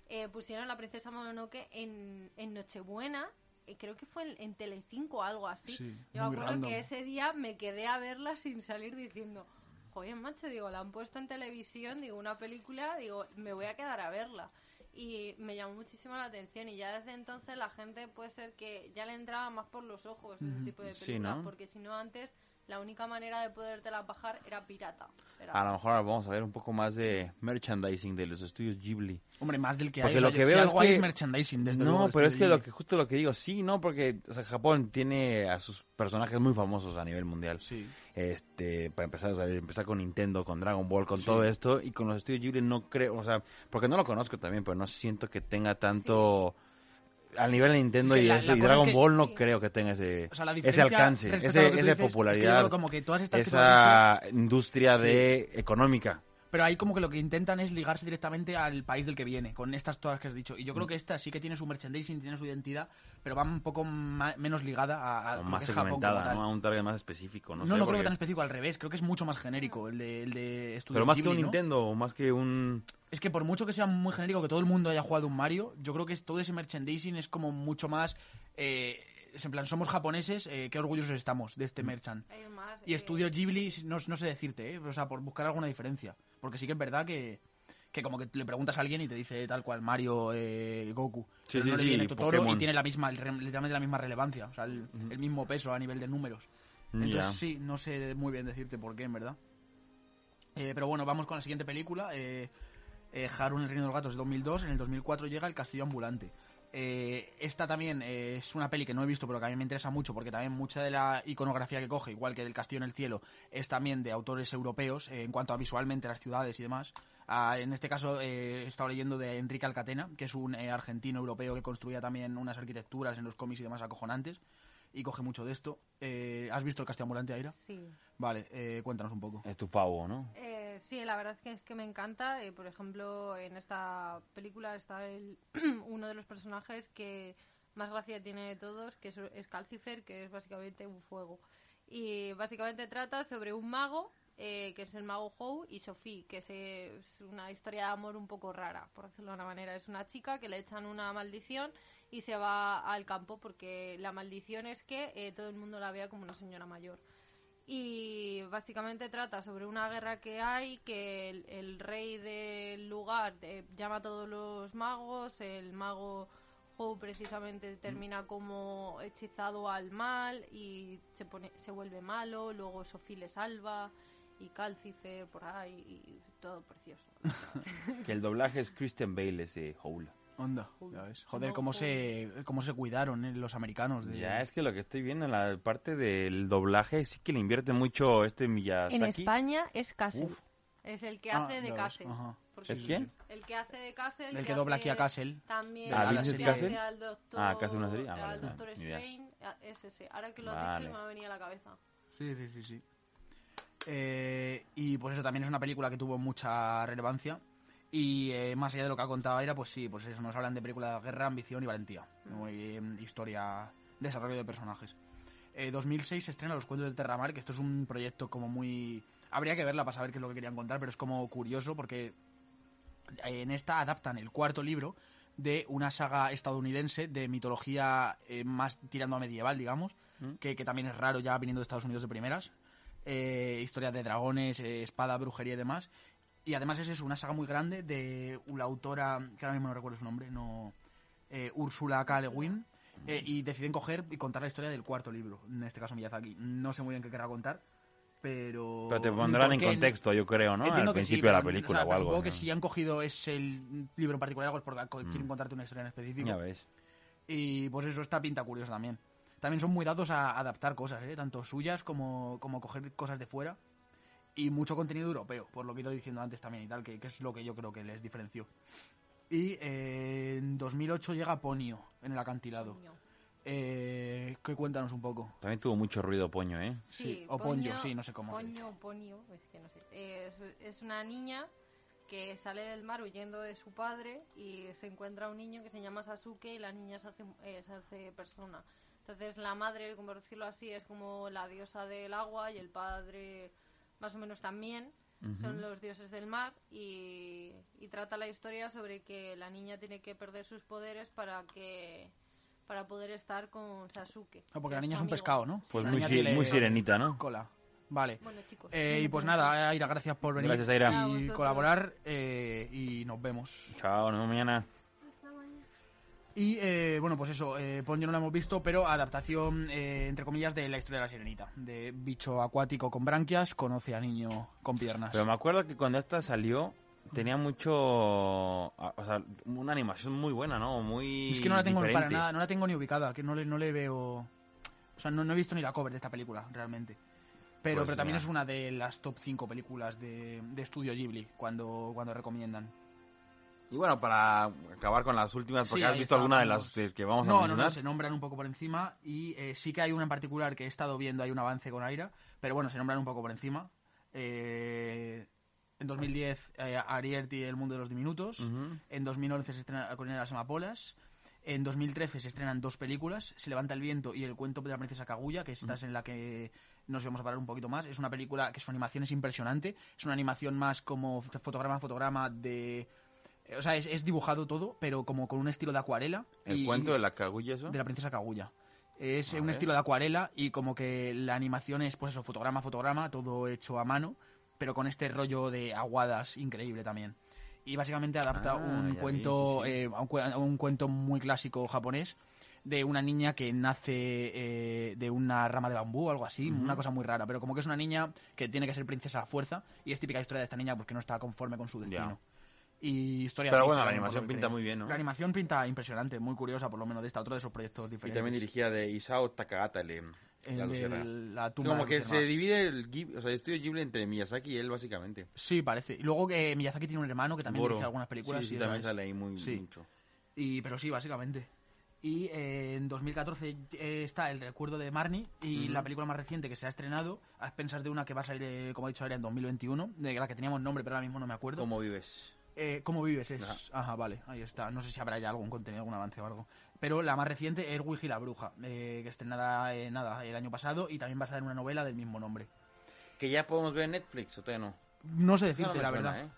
Speaker 5: eh, pusieron La Princesa Mononoke en, en Nochebuena, eh, creo que fue en, en Telecinco o algo así.
Speaker 4: Sí,
Speaker 5: Yo me acuerdo
Speaker 4: random.
Speaker 5: que ese día me quedé a verla sin salir diciendo, joder, macho, digo, la han puesto en televisión, digo, una película, digo, me voy a quedar a verla. Y me llamó muchísimo la atención y ya desde entonces la gente puede ser que ya le entraba más por los ojos ese tipo de
Speaker 3: Sí,
Speaker 5: películas,
Speaker 3: ¿no?
Speaker 5: porque si no antes la única manera de podértela bajar era pirata. Era-
Speaker 3: A lo mejor ahora vamos a ver un poco más de merchandising de los estudios Ghibli.
Speaker 4: Hombre, más del que
Speaker 3: Porque
Speaker 4: hay. o
Speaker 3: lo
Speaker 4: sea,
Speaker 3: que
Speaker 4: si
Speaker 3: veo es
Speaker 4: algo hay
Speaker 3: que-
Speaker 4: es merchandising, desde
Speaker 3: no,
Speaker 4: luego,
Speaker 3: pero es que
Speaker 4: Ghibli.
Speaker 3: lo que justo lo que digo, sí, no, porque o sea, Japón tiene a sus personajes muy famosos a nivel mundial.
Speaker 4: Sí.
Speaker 3: Este, para empezar, o sea, empezar con Nintendo, con Dragon Ball, con todo esto y con los estudios Ghibli no creo, o sea, porque no lo conozco también, pero no siento que tenga tanto al nivel de Nintendo
Speaker 4: Es que
Speaker 3: y
Speaker 4: la-
Speaker 3: eso
Speaker 4: la
Speaker 3: y
Speaker 4: cosa es
Speaker 3: Dragon
Speaker 4: que-
Speaker 3: Ball no
Speaker 5: sí.
Speaker 3: creo que tenga ese
Speaker 4: O sea, la
Speaker 3: ese alcance, ese esa
Speaker 4: es que
Speaker 3: popularidad,
Speaker 4: como que todas estas
Speaker 3: esa industria de económica.
Speaker 4: Pero ahí como que lo que intentan es ligarse directamente al país del que viene, con estas todas que has dicho. Y yo
Speaker 3: Mm.
Speaker 4: creo que esta sí que tiene su merchandising, tiene su identidad, pero va un poco ma- menos ligada a, a
Speaker 3: más
Speaker 4: que Japón
Speaker 3: segmentada,
Speaker 4: tal.
Speaker 3: ¿no? A un target más específico, no,
Speaker 4: No,
Speaker 3: sé,
Speaker 4: no creo
Speaker 3: porque-
Speaker 4: que tan específico, al revés. Creo que es mucho más genérico el de, el de Studio
Speaker 3: Pero más que
Speaker 4: Ghibli,
Speaker 3: un
Speaker 4: ¿no?
Speaker 3: Nintendo, o más que un...
Speaker 4: Es que por mucho que sea muy genérico, que todo el mundo haya jugado un Mario, yo creo que todo ese merchandising es como mucho más... Eh, es en plan, somos japoneses, eh, qué orgullosos estamos de
Speaker 3: Mm.
Speaker 4: este merchant.
Speaker 5: Hay más,
Speaker 4: Y
Speaker 5: eh,
Speaker 4: Estudio Ghibli, no, no sé decirte, ¿eh? o sea, por buscar alguna diferencia. Porque sí que es verdad que, que como que le preguntas a alguien y te dice tal cual Mario, eh, Goku.
Speaker 3: Sí,
Speaker 4: Pero
Speaker 3: sí,
Speaker 4: no le
Speaker 3: sí,
Speaker 4: viene Totoro
Speaker 3: Pokémon.
Speaker 4: y tiene la misma, literalmente la misma relevancia, o sea, el, el mismo peso a nivel de números. Entonces sí, no sé muy bien decirte por qué, en verdad. Eh, pero bueno, vamos con la siguiente película. Eh, eh, Haru en el Reino de los Gatos de 2002. En el 2004 llega El Castillo Ambulante. Eh, esta también eh, es una peli que no he visto, pero que a mí me interesa mucho, porque también mucha de la iconografía que coge, igual que del Castillo en el Cielo, es también de autores europeos en cuanto a visualmente las ciudades y demás. Ah, en este caso eh, he estado leyendo de Enrique Alcatena, que es un eh, argentino europeo que construía también unas arquitecturas en los cómics y demás acojonantes, y coge mucho de esto. Eh, ¿Has visto El Castillo Ambulante, Aira?
Speaker 5: Sí.
Speaker 4: Vale, eh, cuéntanos un poco.
Speaker 3: Es tu pavo, ¿no?
Speaker 5: Eh, sí, la verdad es que, es que me encanta. Eh, por ejemplo, en esta película está el, uno de los personajes que más gracia tiene de todos, que es, es Calcifer, que es básicamente un fuego. Y básicamente trata sobre un mago, eh, que es el mago Hou, y Sophie, que es, eh, es una historia de amor un poco rara, por decirlo de una manera. Es una chica que le echan una maldición y se va al campo porque la maldición es que eh, todo el mundo la vea como una señora mayor y básicamente trata sobre una guerra que hay, que el, el rey del lugar eh, llama a todos los magos, el mago precisamente termina como hechizado al mal y se pone se vuelve malo, luego Sophie le salva y Calcifer por ahí y todo precioso.
Speaker 3: Que el doblaje es Christian Bale, ese Howl.
Speaker 4: Onda, ya ves. Joder, cómo se, cómo se cuidaron eh, los americanos. de-
Speaker 3: Ya es que lo que estoy viendo en la parte del doblaje sí que le invierte mucho este Miyazaki.
Speaker 5: En España es Castle.
Speaker 3: Uf.
Speaker 5: Es el que
Speaker 4: Ah,
Speaker 5: hace de
Speaker 4: ya ves,
Speaker 5: Castle.
Speaker 3: ¿Es
Speaker 5: sí,
Speaker 3: quién?
Speaker 5: El que hace de Castle.
Speaker 4: El que dobla aquí a Castle.
Speaker 5: También.
Speaker 4: De
Speaker 3: Ah,
Speaker 5: el
Speaker 3: Vincent
Speaker 5: que
Speaker 3: Castle.
Speaker 5: hace al doctor,
Speaker 3: Ah, que hace una serie. Ah, vale,
Speaker 5: al doctor. Strange. ah, Es ese. Ahora que lo has
Speaker 3: Vale.
Speaker 5: dicho me ha venido a la cabeza.
Speaker 4: Sí, sí, sí, sí. Eh, y pues eso también es una película que tuvo mucha relevancia. Y eh, más allá de lo que ha contado Aira, pues sí, pues eso, nos hablan de película de guerra, ambición y valentía. Muy, eh, historia, desarrollo de personajes. Eh, 2006 se estrena Los Cuentos del Terramar, que esto es un proyecto como muy... Habría que verla para saber qué es lo que querían contar, pero es como curioso porque en esta adaptan el cuarto libro de una saga estadounidense de mitología más tirando a medieval, digamos, que, que también es raro ya viniendo de Estados Unidos de primeras. Eh, historias de dragones, eh, espada, brujería y demás. Y además es eso, una saga muy grande de una autora, que ahora mismo no recuerdo su nombre, no eh, Úrsula K. Le Guin, eh, y deciden coger y contar la historia del cuarto libro, en este caso Miyazaki. No sé muy bien qué querrá contar, pero...
Speaker 3: Pero te pondrán en contexto, yo creo, ¿no? Al
Speaker 4: sí,
Speaker 3: principio de la película
Speaker 4: o sea,
Speaker 3: o algo.
Speaker 4: Supongo que si han cogido ese libro en particular, pues porque co- quieren contarte una historia en específico.
Speaker 3: Ya ves.
Speaker 4: Y pues eso está pinta curioso también. También son muy dados a adaptar cosas, ¿eh? tanto suyas como, como coger cosas de fuera. Y mucho contenido europeo, por lo que he ido diciendo antes también y tal, que, que es lo que yo creo que les diferenció. Y eh, en 2008 llega Ponio en el acantilado. Eh, que cuéntanos un poco.
Speaker 3: También tuvo mucho ruido Poño, ¿eh?
Speaker 4: Sí, o Ponyo, sí, no sé cómo
Speaker 5: Poño, Ponyo, es que no sé. Eh, Es, es una niña que sale del mar huyendo de su padre y se encuentra un niño que se llama Sasuke y la niña se hace, eh, se hace persona. Entonces la madre, como decirlo así, es como la diosa del agua y el padre más o menos también. Son los dioses del mar y, y trata la historia sobre que la niña tiene que perder sus poderes para que para poder estar con Sasuke.
Speaker 4: Ah, porque
Speaker 5: que
Speaker 4: la niña es un
Speaker 5: amigo.
Speaker 4: pescado, ¿no?
Speaker 3: Pues muy, si- sirenita, ¿no?
Speaker 4: Cola. Vale.
Speaker 5: Bueno, chicos.
Speaker 4: Eh, y pues nada, Aira, gracias por venir.
Speaker 3: Gracias, Aira.
Speaker 5: A
Speaker 4: Y colaborar eh, y nos vemos.
Speaker 3: Chao, nos vemos mañana.
Speaker 4: Y eh, bueno, pues eso, eh, Ponyo no lo hemos visto, pero adaptación, eh, entre comillas, de la historia de la sirenita. De bicho acuático con branquias, conoce a niño con piernas.
Speaker 3: Pero me acuerdo que cuando esta salió tenía mucho... O sea, una animación muy buena, ¿no? Muy
Speaker 4: es que no la tengo para
Speaker 3: diferente.
Speaker 4: nada, no la tengo ni ubicada, que no le, no le veo... O sea, no, no he visto ni la cover de esta película, realmente. Pero,
Speaker 3: Pues
Speaker 4: pero también
Speaker 3: mira.
Speaker 4: es una de las top 5 películas de, de estudio Ghibli, cuando, cuando recomiendan.
Speaker 3: Y bueno, para acabar con las últimas, porque
Speaker 4: Sí,
Speaker 3: has visto alguna de las que, vamos a
Speaker 4: no, no,
Speaker 3: mencionar.
Speaker 4: no, se nombran un poco por encima y eh, sí que hay una en particular que he estado viendo, hay un avance con Aira, pero bueno, se nombran un poco por encima. Eh, en 2010, eh, Ariel y el mundo de los diminutos.
Speaker 3: Ujú.
Speaker 4: En 2011 se estrena La colina de las amapolas. En 2013 se estrenan dos películas, Se levanta el viento y El cuento de la princesa Kaguya, que esta es en la que nos vamos a parar un poquito más. Es una película que su animación es impresionante. Es una animación más como fotograma a fotograma de... eh, O sea, es, es dibujado todo, pero como con un estilo de acuarela.
Speaker 3: El
Speaker 4: y-
Speaker 3: cuento de la cagulla, eso.
Speaker 4: de la princesa Kaguya. Es
Speaker 3: A
Speaker 4: un
Speaker 3: ver.
Speaker 4: estilo de acuarela y como que la animación es, pues eso, fotograma fotograma, todo hecho a mano, pero con este rollo de aguadas increíble también. Y básicamente adapta
Speaker 3: Ah,
Speaker 4: un cuento,
Speaker 3: vi, sí, sí.
Speaker 4: eh, a un, a un cuento muy clásico japonés de una niña que nace eh, de una rama de bambú o algo así, una cosa muy rara, pero como que es una niña que tiene que ser princesa a fuerza y es típica historia de esta niña porque no está conforme con su destino. Y historia
Speaker 3: Pero bueno, la animación pinta muy bien, ¿no?
Speaker 4: La animación pinta impresionante, muy curiosa, por lo menos de esta, otro de esos proyectos
Speaker 3: Y
Speaker 4: diferentes.
Speaker 3: también dirigida de Isao Takahata, el,
Speaker 4: El
Speaker 3: la
Speaker 4: de
Speaker 3: Lucierna.
Speaker 4: la tumba
Speaker 3: Como
Speaker 4: de
Speaker 3: que se divide el, o sea, el estudio Ghibli entre Miyazaki y él, básicamente.
Speaker 4: Sí, parece. Y luego que Miyazaki tiene un hermano que también
Speaker 3: Goro.
Speaker 4: dirige algunas películas.
Speaker 3: Sí, sí,
Speaker 4: y
Speaker 3: también sale ahí muy
Speaker 4: Sí.
Speaker 3: mucho.
Speaker 4: Y, pero sí, básicamente. Y eh, en 2014 eh, está El recuerdo de Marnie y
Speaker 3: Ujú.
Speaker 4: la película más reciente que se ha estrenado, a expensas de una que va a salir, eh, como he dicho, ahora en 2021, de la que teníamos nombre, pero ahora mismo no me acuerdo.
Speaker 3: ¿Cómo vives?
Speaker 4: Eh, ¿Cómo vives? Es...
Speaker 3: Ajá.
Speaker 4: Ajá, vale, ahí está. No sé si habrá ya algún contenido, algún avance o algo. Pero la más reciente es Wigi la Bruja, eh, que estrenada eh, nada, el año pasado y también basada en una novela del mismo nombre.
Speaker 3: ¿Que ya podemos ver en Netflix o todavía no?
Speaker 4: No sé decirte,
Speaker 3: no
Speaker 4: la
Speaker 3: suena,
Speaker 4: verdad.
Speaker 3: ¿eh?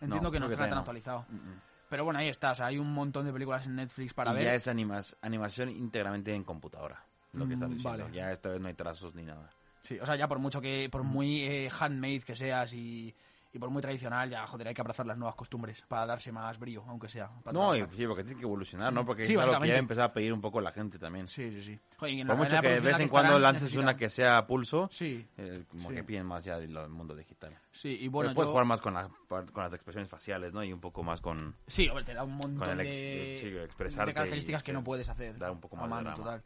Speaker 4: Entiendo
Speaker 3: No,
Speaker 4: que no está tan
Speaker 3: no.
Speaker 4: actualizado.
Speaker 3: Mm, mm.
Speaker 4: Pero bueno, ahí está. O sea, hay un montón de películas en Netflix para
Speaker 3: y
Speaker 4: ver.
Speaker 3: ya es animas- animación íntegramente en computadora. Lo que estás
Speaker 4: Mm,
Speaker 3: diciendo.
Speaker 4: vale.
Speaker 3: Ya esta vez no hay trazos ni nada.
Speaker 4: Sí, o sea, ya por mucho que, por muy eh, handmade que seas y, Y por muy tradicional, ya, joder, hay que abrazar las nuevas costumbres para darse más brío, aunque sea.
Speaker 3: No, y, sí, porque tiene que evolucionar, ¿no? Porque
Speaker 4: Sí,
Speaker 3: es algo que ya empezó a pedir un poco la gente también.
Speaker 4: Sí, sí, sí. Joder, y en
Speaker 3: Por
Speaker 4: la- en
Speaker 3: mucho
Speaker 4: la
Speaker 3: que de vez en cuando lances
Speaker 4: necesitan-
Speaker 3: una que sea pulso,
Speaker 4: Sí,
Speaker 3: eh, como
Speaker 4: Sí.
Speaker 3: que piden más ya del mundo digital.
Speaker 4: sí, y bueno,
Speaker 3: Pero puedes
Speaker 4: yo-
Speaker 3: jugar más con, la- con las expresiones faciales, ¿no? Y un poco más con...
Speaker 4: Sí, hombre, te da un montón
Speaker 3: ex-
Speaker 4: de, de características
Speaker 3: y
Speaker 4: que no puedes hacer.
Speaker 3: dar un poco
Speaker 4: a
Speaker 3: más de
Speaker 4: mano,
Speaker 3: drama.
Speaker 4: total.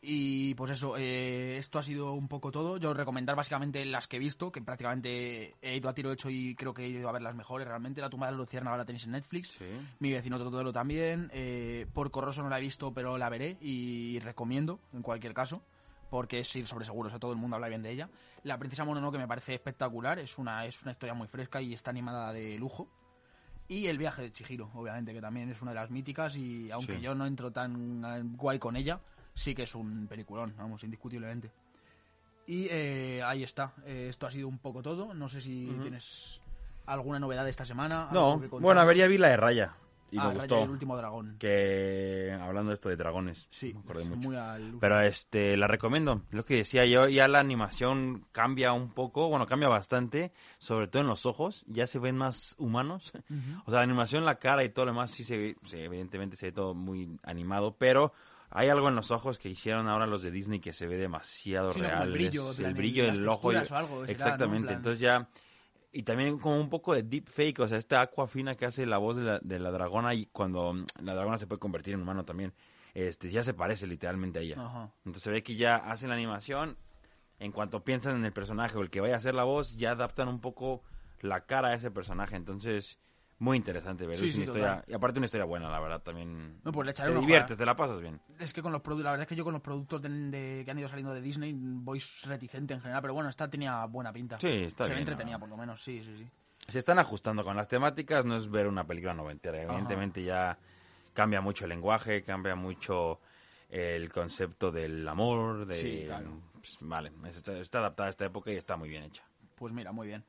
Speaker 4: Y pues eso, eh, esto ha sido un poco todo. Yo recomendar básicamente las que he visto, que prácticamente he ido a tiro hecho y creo que he ido a ver las mejores realmente. La tumba de la luciérnaga la tenéis en Netflix.
Speaker 3: Sí.
Speaker 4: Mi vecino Totoro también. Eh, por Corroso no la he visto, pero la veré y recomiendo en cualquier caso. Porque es ir sobre seguro, o sea, todo el mundo habla bien de ella. La Princesa Mononoke me parece espectacular, es una, es una historia muy fresca y está animada de lujo. Y el viaje de Chihiro, obviamente, que también es una de las míticas y aunque
Speaker 3: Sí.
Speaker 4: yo no entro tan eh, guay con ella, sí que es un peliculón, vamos, indiscutiblemente. Y eh, ahí está, Eh, esto ha sido un poco todo. No sé si tienes alguna novedad de esta semana.
Speaker 3: No, bueno, a ver, ya vi la de Raya. Y
Speaker 4: Ah,
Speaker 3: me
Speaker 4: Raya
Speaker 3: gustó.
Speaker 4: y el último dragón.
Speaker 3: Que hablando de esto de dragones,
Speaker 4: Sí,
Speaker 3: me acordé mucho.
Speaker 4: muy al-
Speaker 3: Pero este, la recomiendo. Lo que decía yo, ya la animación cambia un poco, bueno, cambia bastante, sobre todo en los ojos, ya se ven más humanos. O sea, la animación, la cara y todo lo demás, sí se ve, sí, evidentemente se ve todo muy animado, pero hay algo en los ojos que hicieron ahora los de Disney que se ve demasiado
Speaker 4: Sí, ¿no? Como
Speaker 3: real.
Speaker 4: el brillo
Speaker 3: el brillo del ojo. exactamente,
Speaker 4: plan-
Speaker 3: entonces ya... Y también como un poco de deep fake, o sea, esta aqua fina que hace la voz de la, de la dragona y cuando la dragona se puede convertir en humano también, este ya se parece literalmente a ella.
Speaker 4: Ajá.
Speaker 3: Entonces se ve que ya hacen la animación, en cuanto piensan en el personaje o el que vaya a hacer la voz, ya adaptan un poco la cara a ese personaje. Entonces, muy interesante ver.
Speaker 4: Sí,
Speaker 3: es
Speaker 4: sí,
Speaker 3: una historia, y aparte una historia buena, la verdad, también.
Speaker 4: No, pues le echaré
Speaker 3: te diviertes,
Speaker 4: a-
Speaker 3: te la pasas bien.
Speaker 4: Es que con los productos, la verdad es que yo con los productos de, de- que han ido saliendo de Disney voy reticente en general, pero bueno, esta tenía buena pinta.
Speaker 3: Sí, está
Speaker 4: Se
Speaker 3: bien,
Speaker 4: entretenida
Speaker 3: ¿no?
Speaker 4: por lo menos, sí, sí, sí.
Speaker 3: Se están ajustando con las temáticas, no es ver una película noventera. Evidentemente ya cambia mucho el lenguaje, cambia mucho el concepto del amor, de...
Speaker 4: Sí, claro.
Speaker 3: pues, vale, está, está adaptada a esta época y está muy bien hecha.
Speaker 4: Pues mira, muy bien.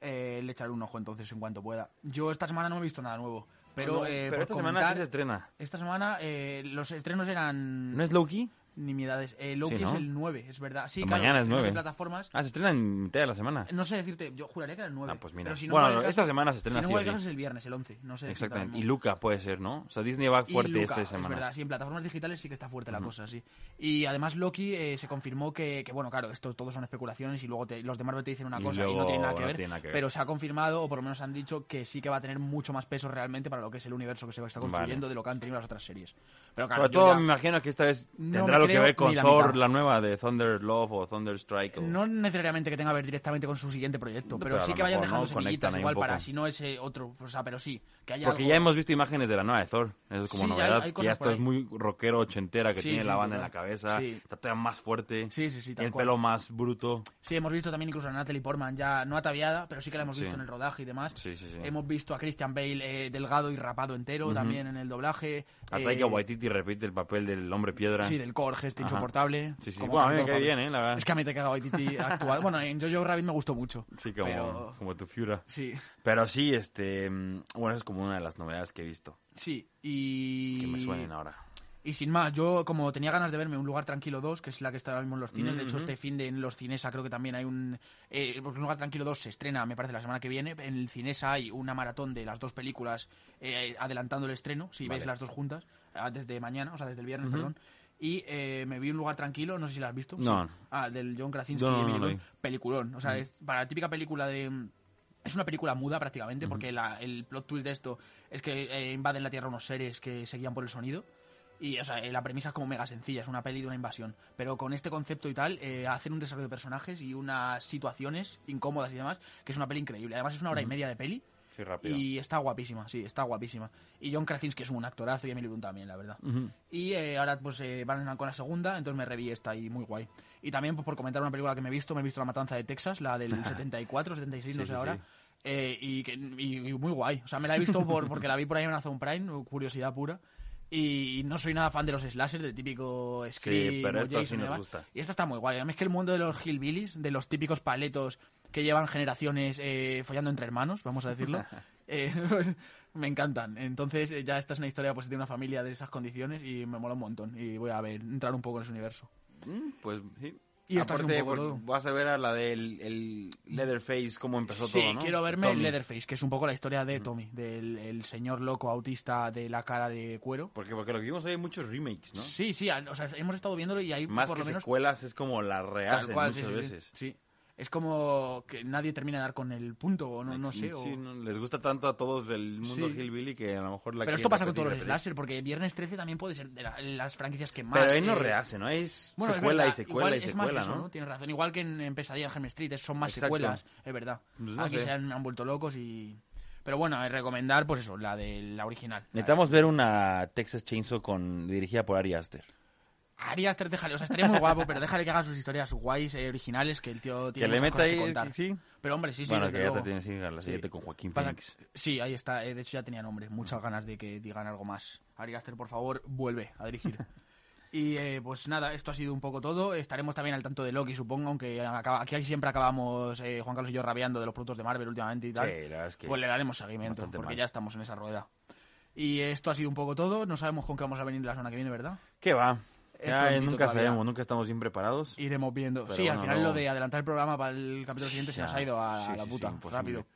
Speaker 4: Eh, le echaré un ojo entonces en cuanto pueda. Yo esta semana no he visto nada nuevo, pero,
Speaker 3: No,
Speaker 4: eh,
Speaker 3: pero esta semana
Speaker 4: comentar,
Speaker 3: ¿qué se estrena?
Speaker 4: esta semana eh, los estrenos eran
Speaker 3: ¿No es Loki?
Speaker 4: Nimiedades. Eh, Loki
Speaker 3: Sí, ¿no?
Speaker 4: es el 9, es verdad. Sí,
Speaker 3: Mañana
Speaker 4: claro,
Speaker 3: es
Speaker 4: estrenos
Speaker 3: 9.
Speaker 4: de plataformas.
Speaker 3: Ah, se estrena en mitad de la semana.
Speaker 4: No sé decirte, yo juraría que era el 9.
Speaker 3: Ah, pues mira.
Speaker 4: Pero si no
Speaker 3: Bueno,
Speaker 4: va caso-
Speaker 3: esta semana se estrena
Speaker 4: si no
Speaker 3: sí
Speaker 4: va caso
Speaker 3: sí.
Speaker 4: es el viernes, el 11. No sé
Speaker 3: Exactamente. Y. Luca puede ser, ¿no? O sea, Disney va fuerte
Speaker 4: Luca,
Speaker 3: esta
Speaker 4: Es
Speaker 3: semana.
Speaker 4: verdad, sí, en plataformas digitales sí que está fuerte la cosa, sí. Y además Loki eh, se confirmó que, que, bueno, claro, esto todos son especulaciones y luego te- los de Marvel te dicen una
Speaker 3: Y
Speaker 4: cosa y no nada
Speaker 3: tiene nada que ver.
Speaker 4: Pero se ha confirmado, o por lo menos han dicho, que sí que va a tener mucho más peso realmente para lo que es el universo que se está construyendo
Speaker 3: Vale.
Speaker 4: de lo que han tenido las otras series. Pero claro,
Speaker 3: Sobre todo
Speaker 4: ya-
Speaker 3: me imagino que esta vez tendrá lo que
Speaker 4: creo
Speaker 3: ver con
Speaker 4: ni la
Speaker 3: Thor,
Speaker 4: mitad.
Speaker 3: la nueva de Thunder Love o Thunder Strike. o-
Speaker 4: No necesariamente que tenga que ver directamente con su siguiente proyecto, pero,
Speaker 3: pero
Speaker 4: sí que vayan dejando
Speaker 3: ¿no?
Speaker 4: semillitas igual para si no ese otro, o sea, pero sí, que haya
Speaker 3: Porque
Speaker 4: algo-
Speaker 3: ya hemos visto imágenes de la nueva de Thor. Eso es como
Speaker 4: Sí,
Speaker 3: novedad.
Speaker 4: hay
Speaker 3: ya esto es muy rockero ochentera, que
Speaker 4: Sí,
Speaker 3: tiene
Speaker 4: sí,
Speaker 3: la banda en la cabeza.
Speaker 4: Sí.
Speaker 3: Está todavía más fuerte.
Speaker 4: Sí, sí, sí,
Speaker 3: Y el
Speaker 4: cual.
Speaker 3: pelo más bruto.
Speaker 4: Sí, hemos visto también incluso a Natalie Portman ya no ataviada, pero sí que la hemos visto en el rodaje y demás.
Speaker 3: Sí, sí, sí.
Speaker 4: Hemos visto a Christian Bale eh, delgado y rapado entero también en el doblaje.
Speaker 3: A
Speaker 4: Eh,
Speaker 3: Taika Waititi repite el papel del hombre piedra.
Speaker 4: Sí, del core, este
Speaker 3: Ajá.
Speaker 4: insoportable.
Speaker 3: Sí, sí. Bueno, a mí
Speaker 4: los
Speaker 3: bien. ¿eh? La verdad.
Speaker 4: Es que a mí Taika Waititi ha actuado. Bueno, en Jojo Rabbit me gustó mucho.
Speaker 3: Sí, como,
Speaker 4: Pero-
Speaker 3: como tu Fiura.
Speaker 4: Sí,
Speaker 3: Pero sí, este... mm, Bueno, es como una de las novedades que he visto.
Speaker 4: sí. Y...
Speaker 3: Que me suenen ahora.
Speaker 4: Y sin más, yo como tenía ganas de verme Un Lugar Tranquilo 2, que es la que está ahora mismo en los cines, de hecho este fin de en los Cinesa creo que también hay un... eh, Un Lugar Tranquilo 2 se estrena, me parece, la semana que viene. En el Cinesa hay una maratón de las dos películas eh, adelantando el estreno, si
Speaker 3: Vale.
Speaker 4: ves las dos juntas, ah, desde mañana, o sea, desde el viernes, perdón. Y eh, me vi Un Lugar Tranquilo, no sé si la has visto.
Speaker 3: No.
Speaker 4: Sí. Ah, del John Krasinski
Speaker 3: No.
Speaker 4: Peliculón, o sea, es para la típica película de... Es una película muda prácticamente, porque la- el plot twist de esto es que eh, invaden la Tierra unos seres que se guían por el sonido. Y, o sea, eh, la premisa es como mega sencilla, es una peli de una invasión. Pero con este concepto y tal, eh, hacen un desarrollo de personajes y unas situaciones incómodas y demás, que es una peli increíble. Además, es una hora y media de peli.
Speaker 3: Sí, rápido.
Speaker 4: Y está guapísima, sí, está guapísima. Y John Krasinski es un actorazo y Emily Blunt también, la verdad. Y eh, ahora pues eh, van con la segunda, entonces me reví esta y muy guay. Y también pues, por comentar una película que me he visto, me he visto La Matanza de Texas, la del 74, 76, no
Speaker 3: Sí,
Speaker 4: sé
Speaker 3: sí,
Speaker 4: ahora.
Speaker 3: sí.
Speaker 4: Eh, y, que, y, y muy guay. O sea, me la he visto por, porque la vi por ahí en Amazon Prime, curiosidad pura. Y no soy nada fan de los slashers, de típico Scream
Speaker 3: pero esto sí
Speaker 4: Jason y
Speaker 3: nos gusta.
Speaker 4: Y esto está muy guay. Además es que el mundo de los hillbillies, de los típicos paletos que llevan generaciones eh, follando entre hermanos, vamos a decirlo, eh, me encantan. Entonces eh, ya esta es una historia pues, de una familia de esas condiciones y me mola un montón. Y voy a ver, entrar un poco en ese universo.
Speaker 3: Mm, Pues sí.
Speaker 4: Y
Speaker 3: Aparte,
Speaker 4: un poco todo.
Speaker 3: vas a ver a la del el Leatherface, cómo empezó
Speaker 4: Sí,
Speaker 3: todo, ¿no?
Speaker 4: quiero verme
Speaker 3: Tommy.
Speaker 4: Leatherface, que es un poco la historia de Tommy, del el señor loco autista de la cara de cuero.
Speaker 3: Porque, porque lo que vimos hay muchos remakes, ¿no?
Speaker 4: Sí, sí, o sea, hemos estado viéndolo y hay
Speaker 3: Más
Speaker 4: por
Speaker 3: que
Speaker 4: lo menos
Speaker 3: secuelas es como la
Speaker 4: sí,
Speaker 3: muchas
Speaker 4: sí, sí.
Speaker 3: veces.
Speaker 4: Sí. Es como que nadie termina de dar con el punto, o no, no
Speaker 3: Sí,
Speaker 4: sé. o-
Speaker 3: sí, no, les gusta tanto a todos del mundo
Speaker 4: Sí.
Speaker 3: Hillbilly que a lo mejor la
Speaker 4: Pero esto pasa con todos los slasher, porque Viernes 13 también puede ser de la- las franquicias que más...
Speaker 3: Pero ahí no
Speaker 4: eh,
Speaker 3: rehace, ¿no? Es
Speaker 4: Bueno, es
Speaker 3: secuela y secuela
Speaker 4: igual
Speaker 3: y
Speaker 4: es más
Speaker 3: secuela,
Speaker 4: eso,
Speaker 3: ¿no?
Speaker 4: Tienes razón. Igual que en, en Pesadilla en Helm Street, son más
Speaker 3: Exacto.
Speaker 4: secuelas, es verdad.
Speaker 3: Pues no
Speaker 4: Aquí
Speaker 3: sé.
Speaker 4: se han, han vuelto locos y... Pero bueno, recomendar, pues eso, la de la original.
Speaker 3: Necesitamos ver una Texas Chainsaw con dirigida por Ari Aster.
Speaker 4: Ari Aster, déjale, o sea, estaría muy guapo, pero déjale que haga sus historias guays, eh, originales, que el tío
Speaker 3: Que
Speaker 4: tiene
Speaker 3: le
Speaker 4: muchas
Speaker 3: meta
Speaker 4: cosas que
Speaker 3: ahí,
Speaker 4: contar.
Speaker 3: sí.
Speaker 4: Pero hombre, sí, sí,
Speaker 3: bueno, que ya
Speaker 4: luego.
Speaker 3: te tienes que la siguiente con Joaquín
Speaker 4: Pasa
Speaker 3: Phoenix.
Speaker 4: que- sí, ahí está. eh, de hecho, ya tenía nombre. Muchas ganas de que digan algo más. Ari Aster, por favor, vuelve a dirigir. y eh, pues nada, esto ha sido un poco todo. Estaremos también al tanto de Loki, supongo, aunque acaba- aquí siempre acabamos eh, Juan Carlos y yo rabiando de los productos de Marvel últimamente y tal.
Speaker 3: Sí, la verdad es que
Speaker 4: Pues le daremos seguimiento,
Speaker 3: bastante
Speaker 4: porque
Speaker 3: mal.
Speaker 4: ya estamos en esa rueda. Y esto ha sido un poco todo. No sabemos con qué vamos a venir la semana que viene, ¿verdad?
Speaker 3: ¿Qué va? Ya,
Speaker 4: prontito
Speaker 3: nunca
Speaker 4: todavía.
Speaker 3: sabemos, nunca estamos bien preparados.
Speaker 4: Iremos viendo.
Speaker 3: Pero
Speaker 4: sí, al final
Speaker 3: no-
Speaker 4: lo de adelantar el programa para el capítulo siguiente se nos ha ido a,
Speaker 3: Sí,
Speaker 4: la puta,
Speaker 3: sí,
Speaker 4: rápido.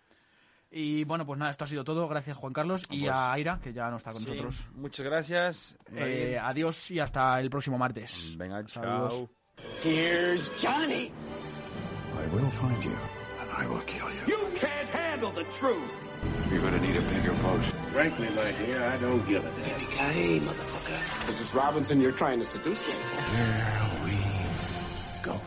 Speaker 4: Y bueno, pues nada, esto ha sido todo. Gracias Juan Carlos y
Speaker 3: Pues-
Speaker 4: a Aira, que ya no está con
Speaker 3: Sí,
Speaker 4: nosotros.
Speaker 3: Muchas gracias.
Speaker 4: Eh, adiós y hasta el próximo martes.
Speaker 3: Venga, chao.
Speaker 2: Here's Johnny.
Speaker 6: I will find you, and I will kill you.
Speaker 2: You can't handle the truth.
Speaker 6: You're gonna need a bigger boat.
Speaker 1: Frankly, my dear, I don't give a damn.
Speaker 2: Every day, motherfucker.
Speaker 1: Mrs. Robinson, you're trying to seduce me.
Speaker 6: Here we go.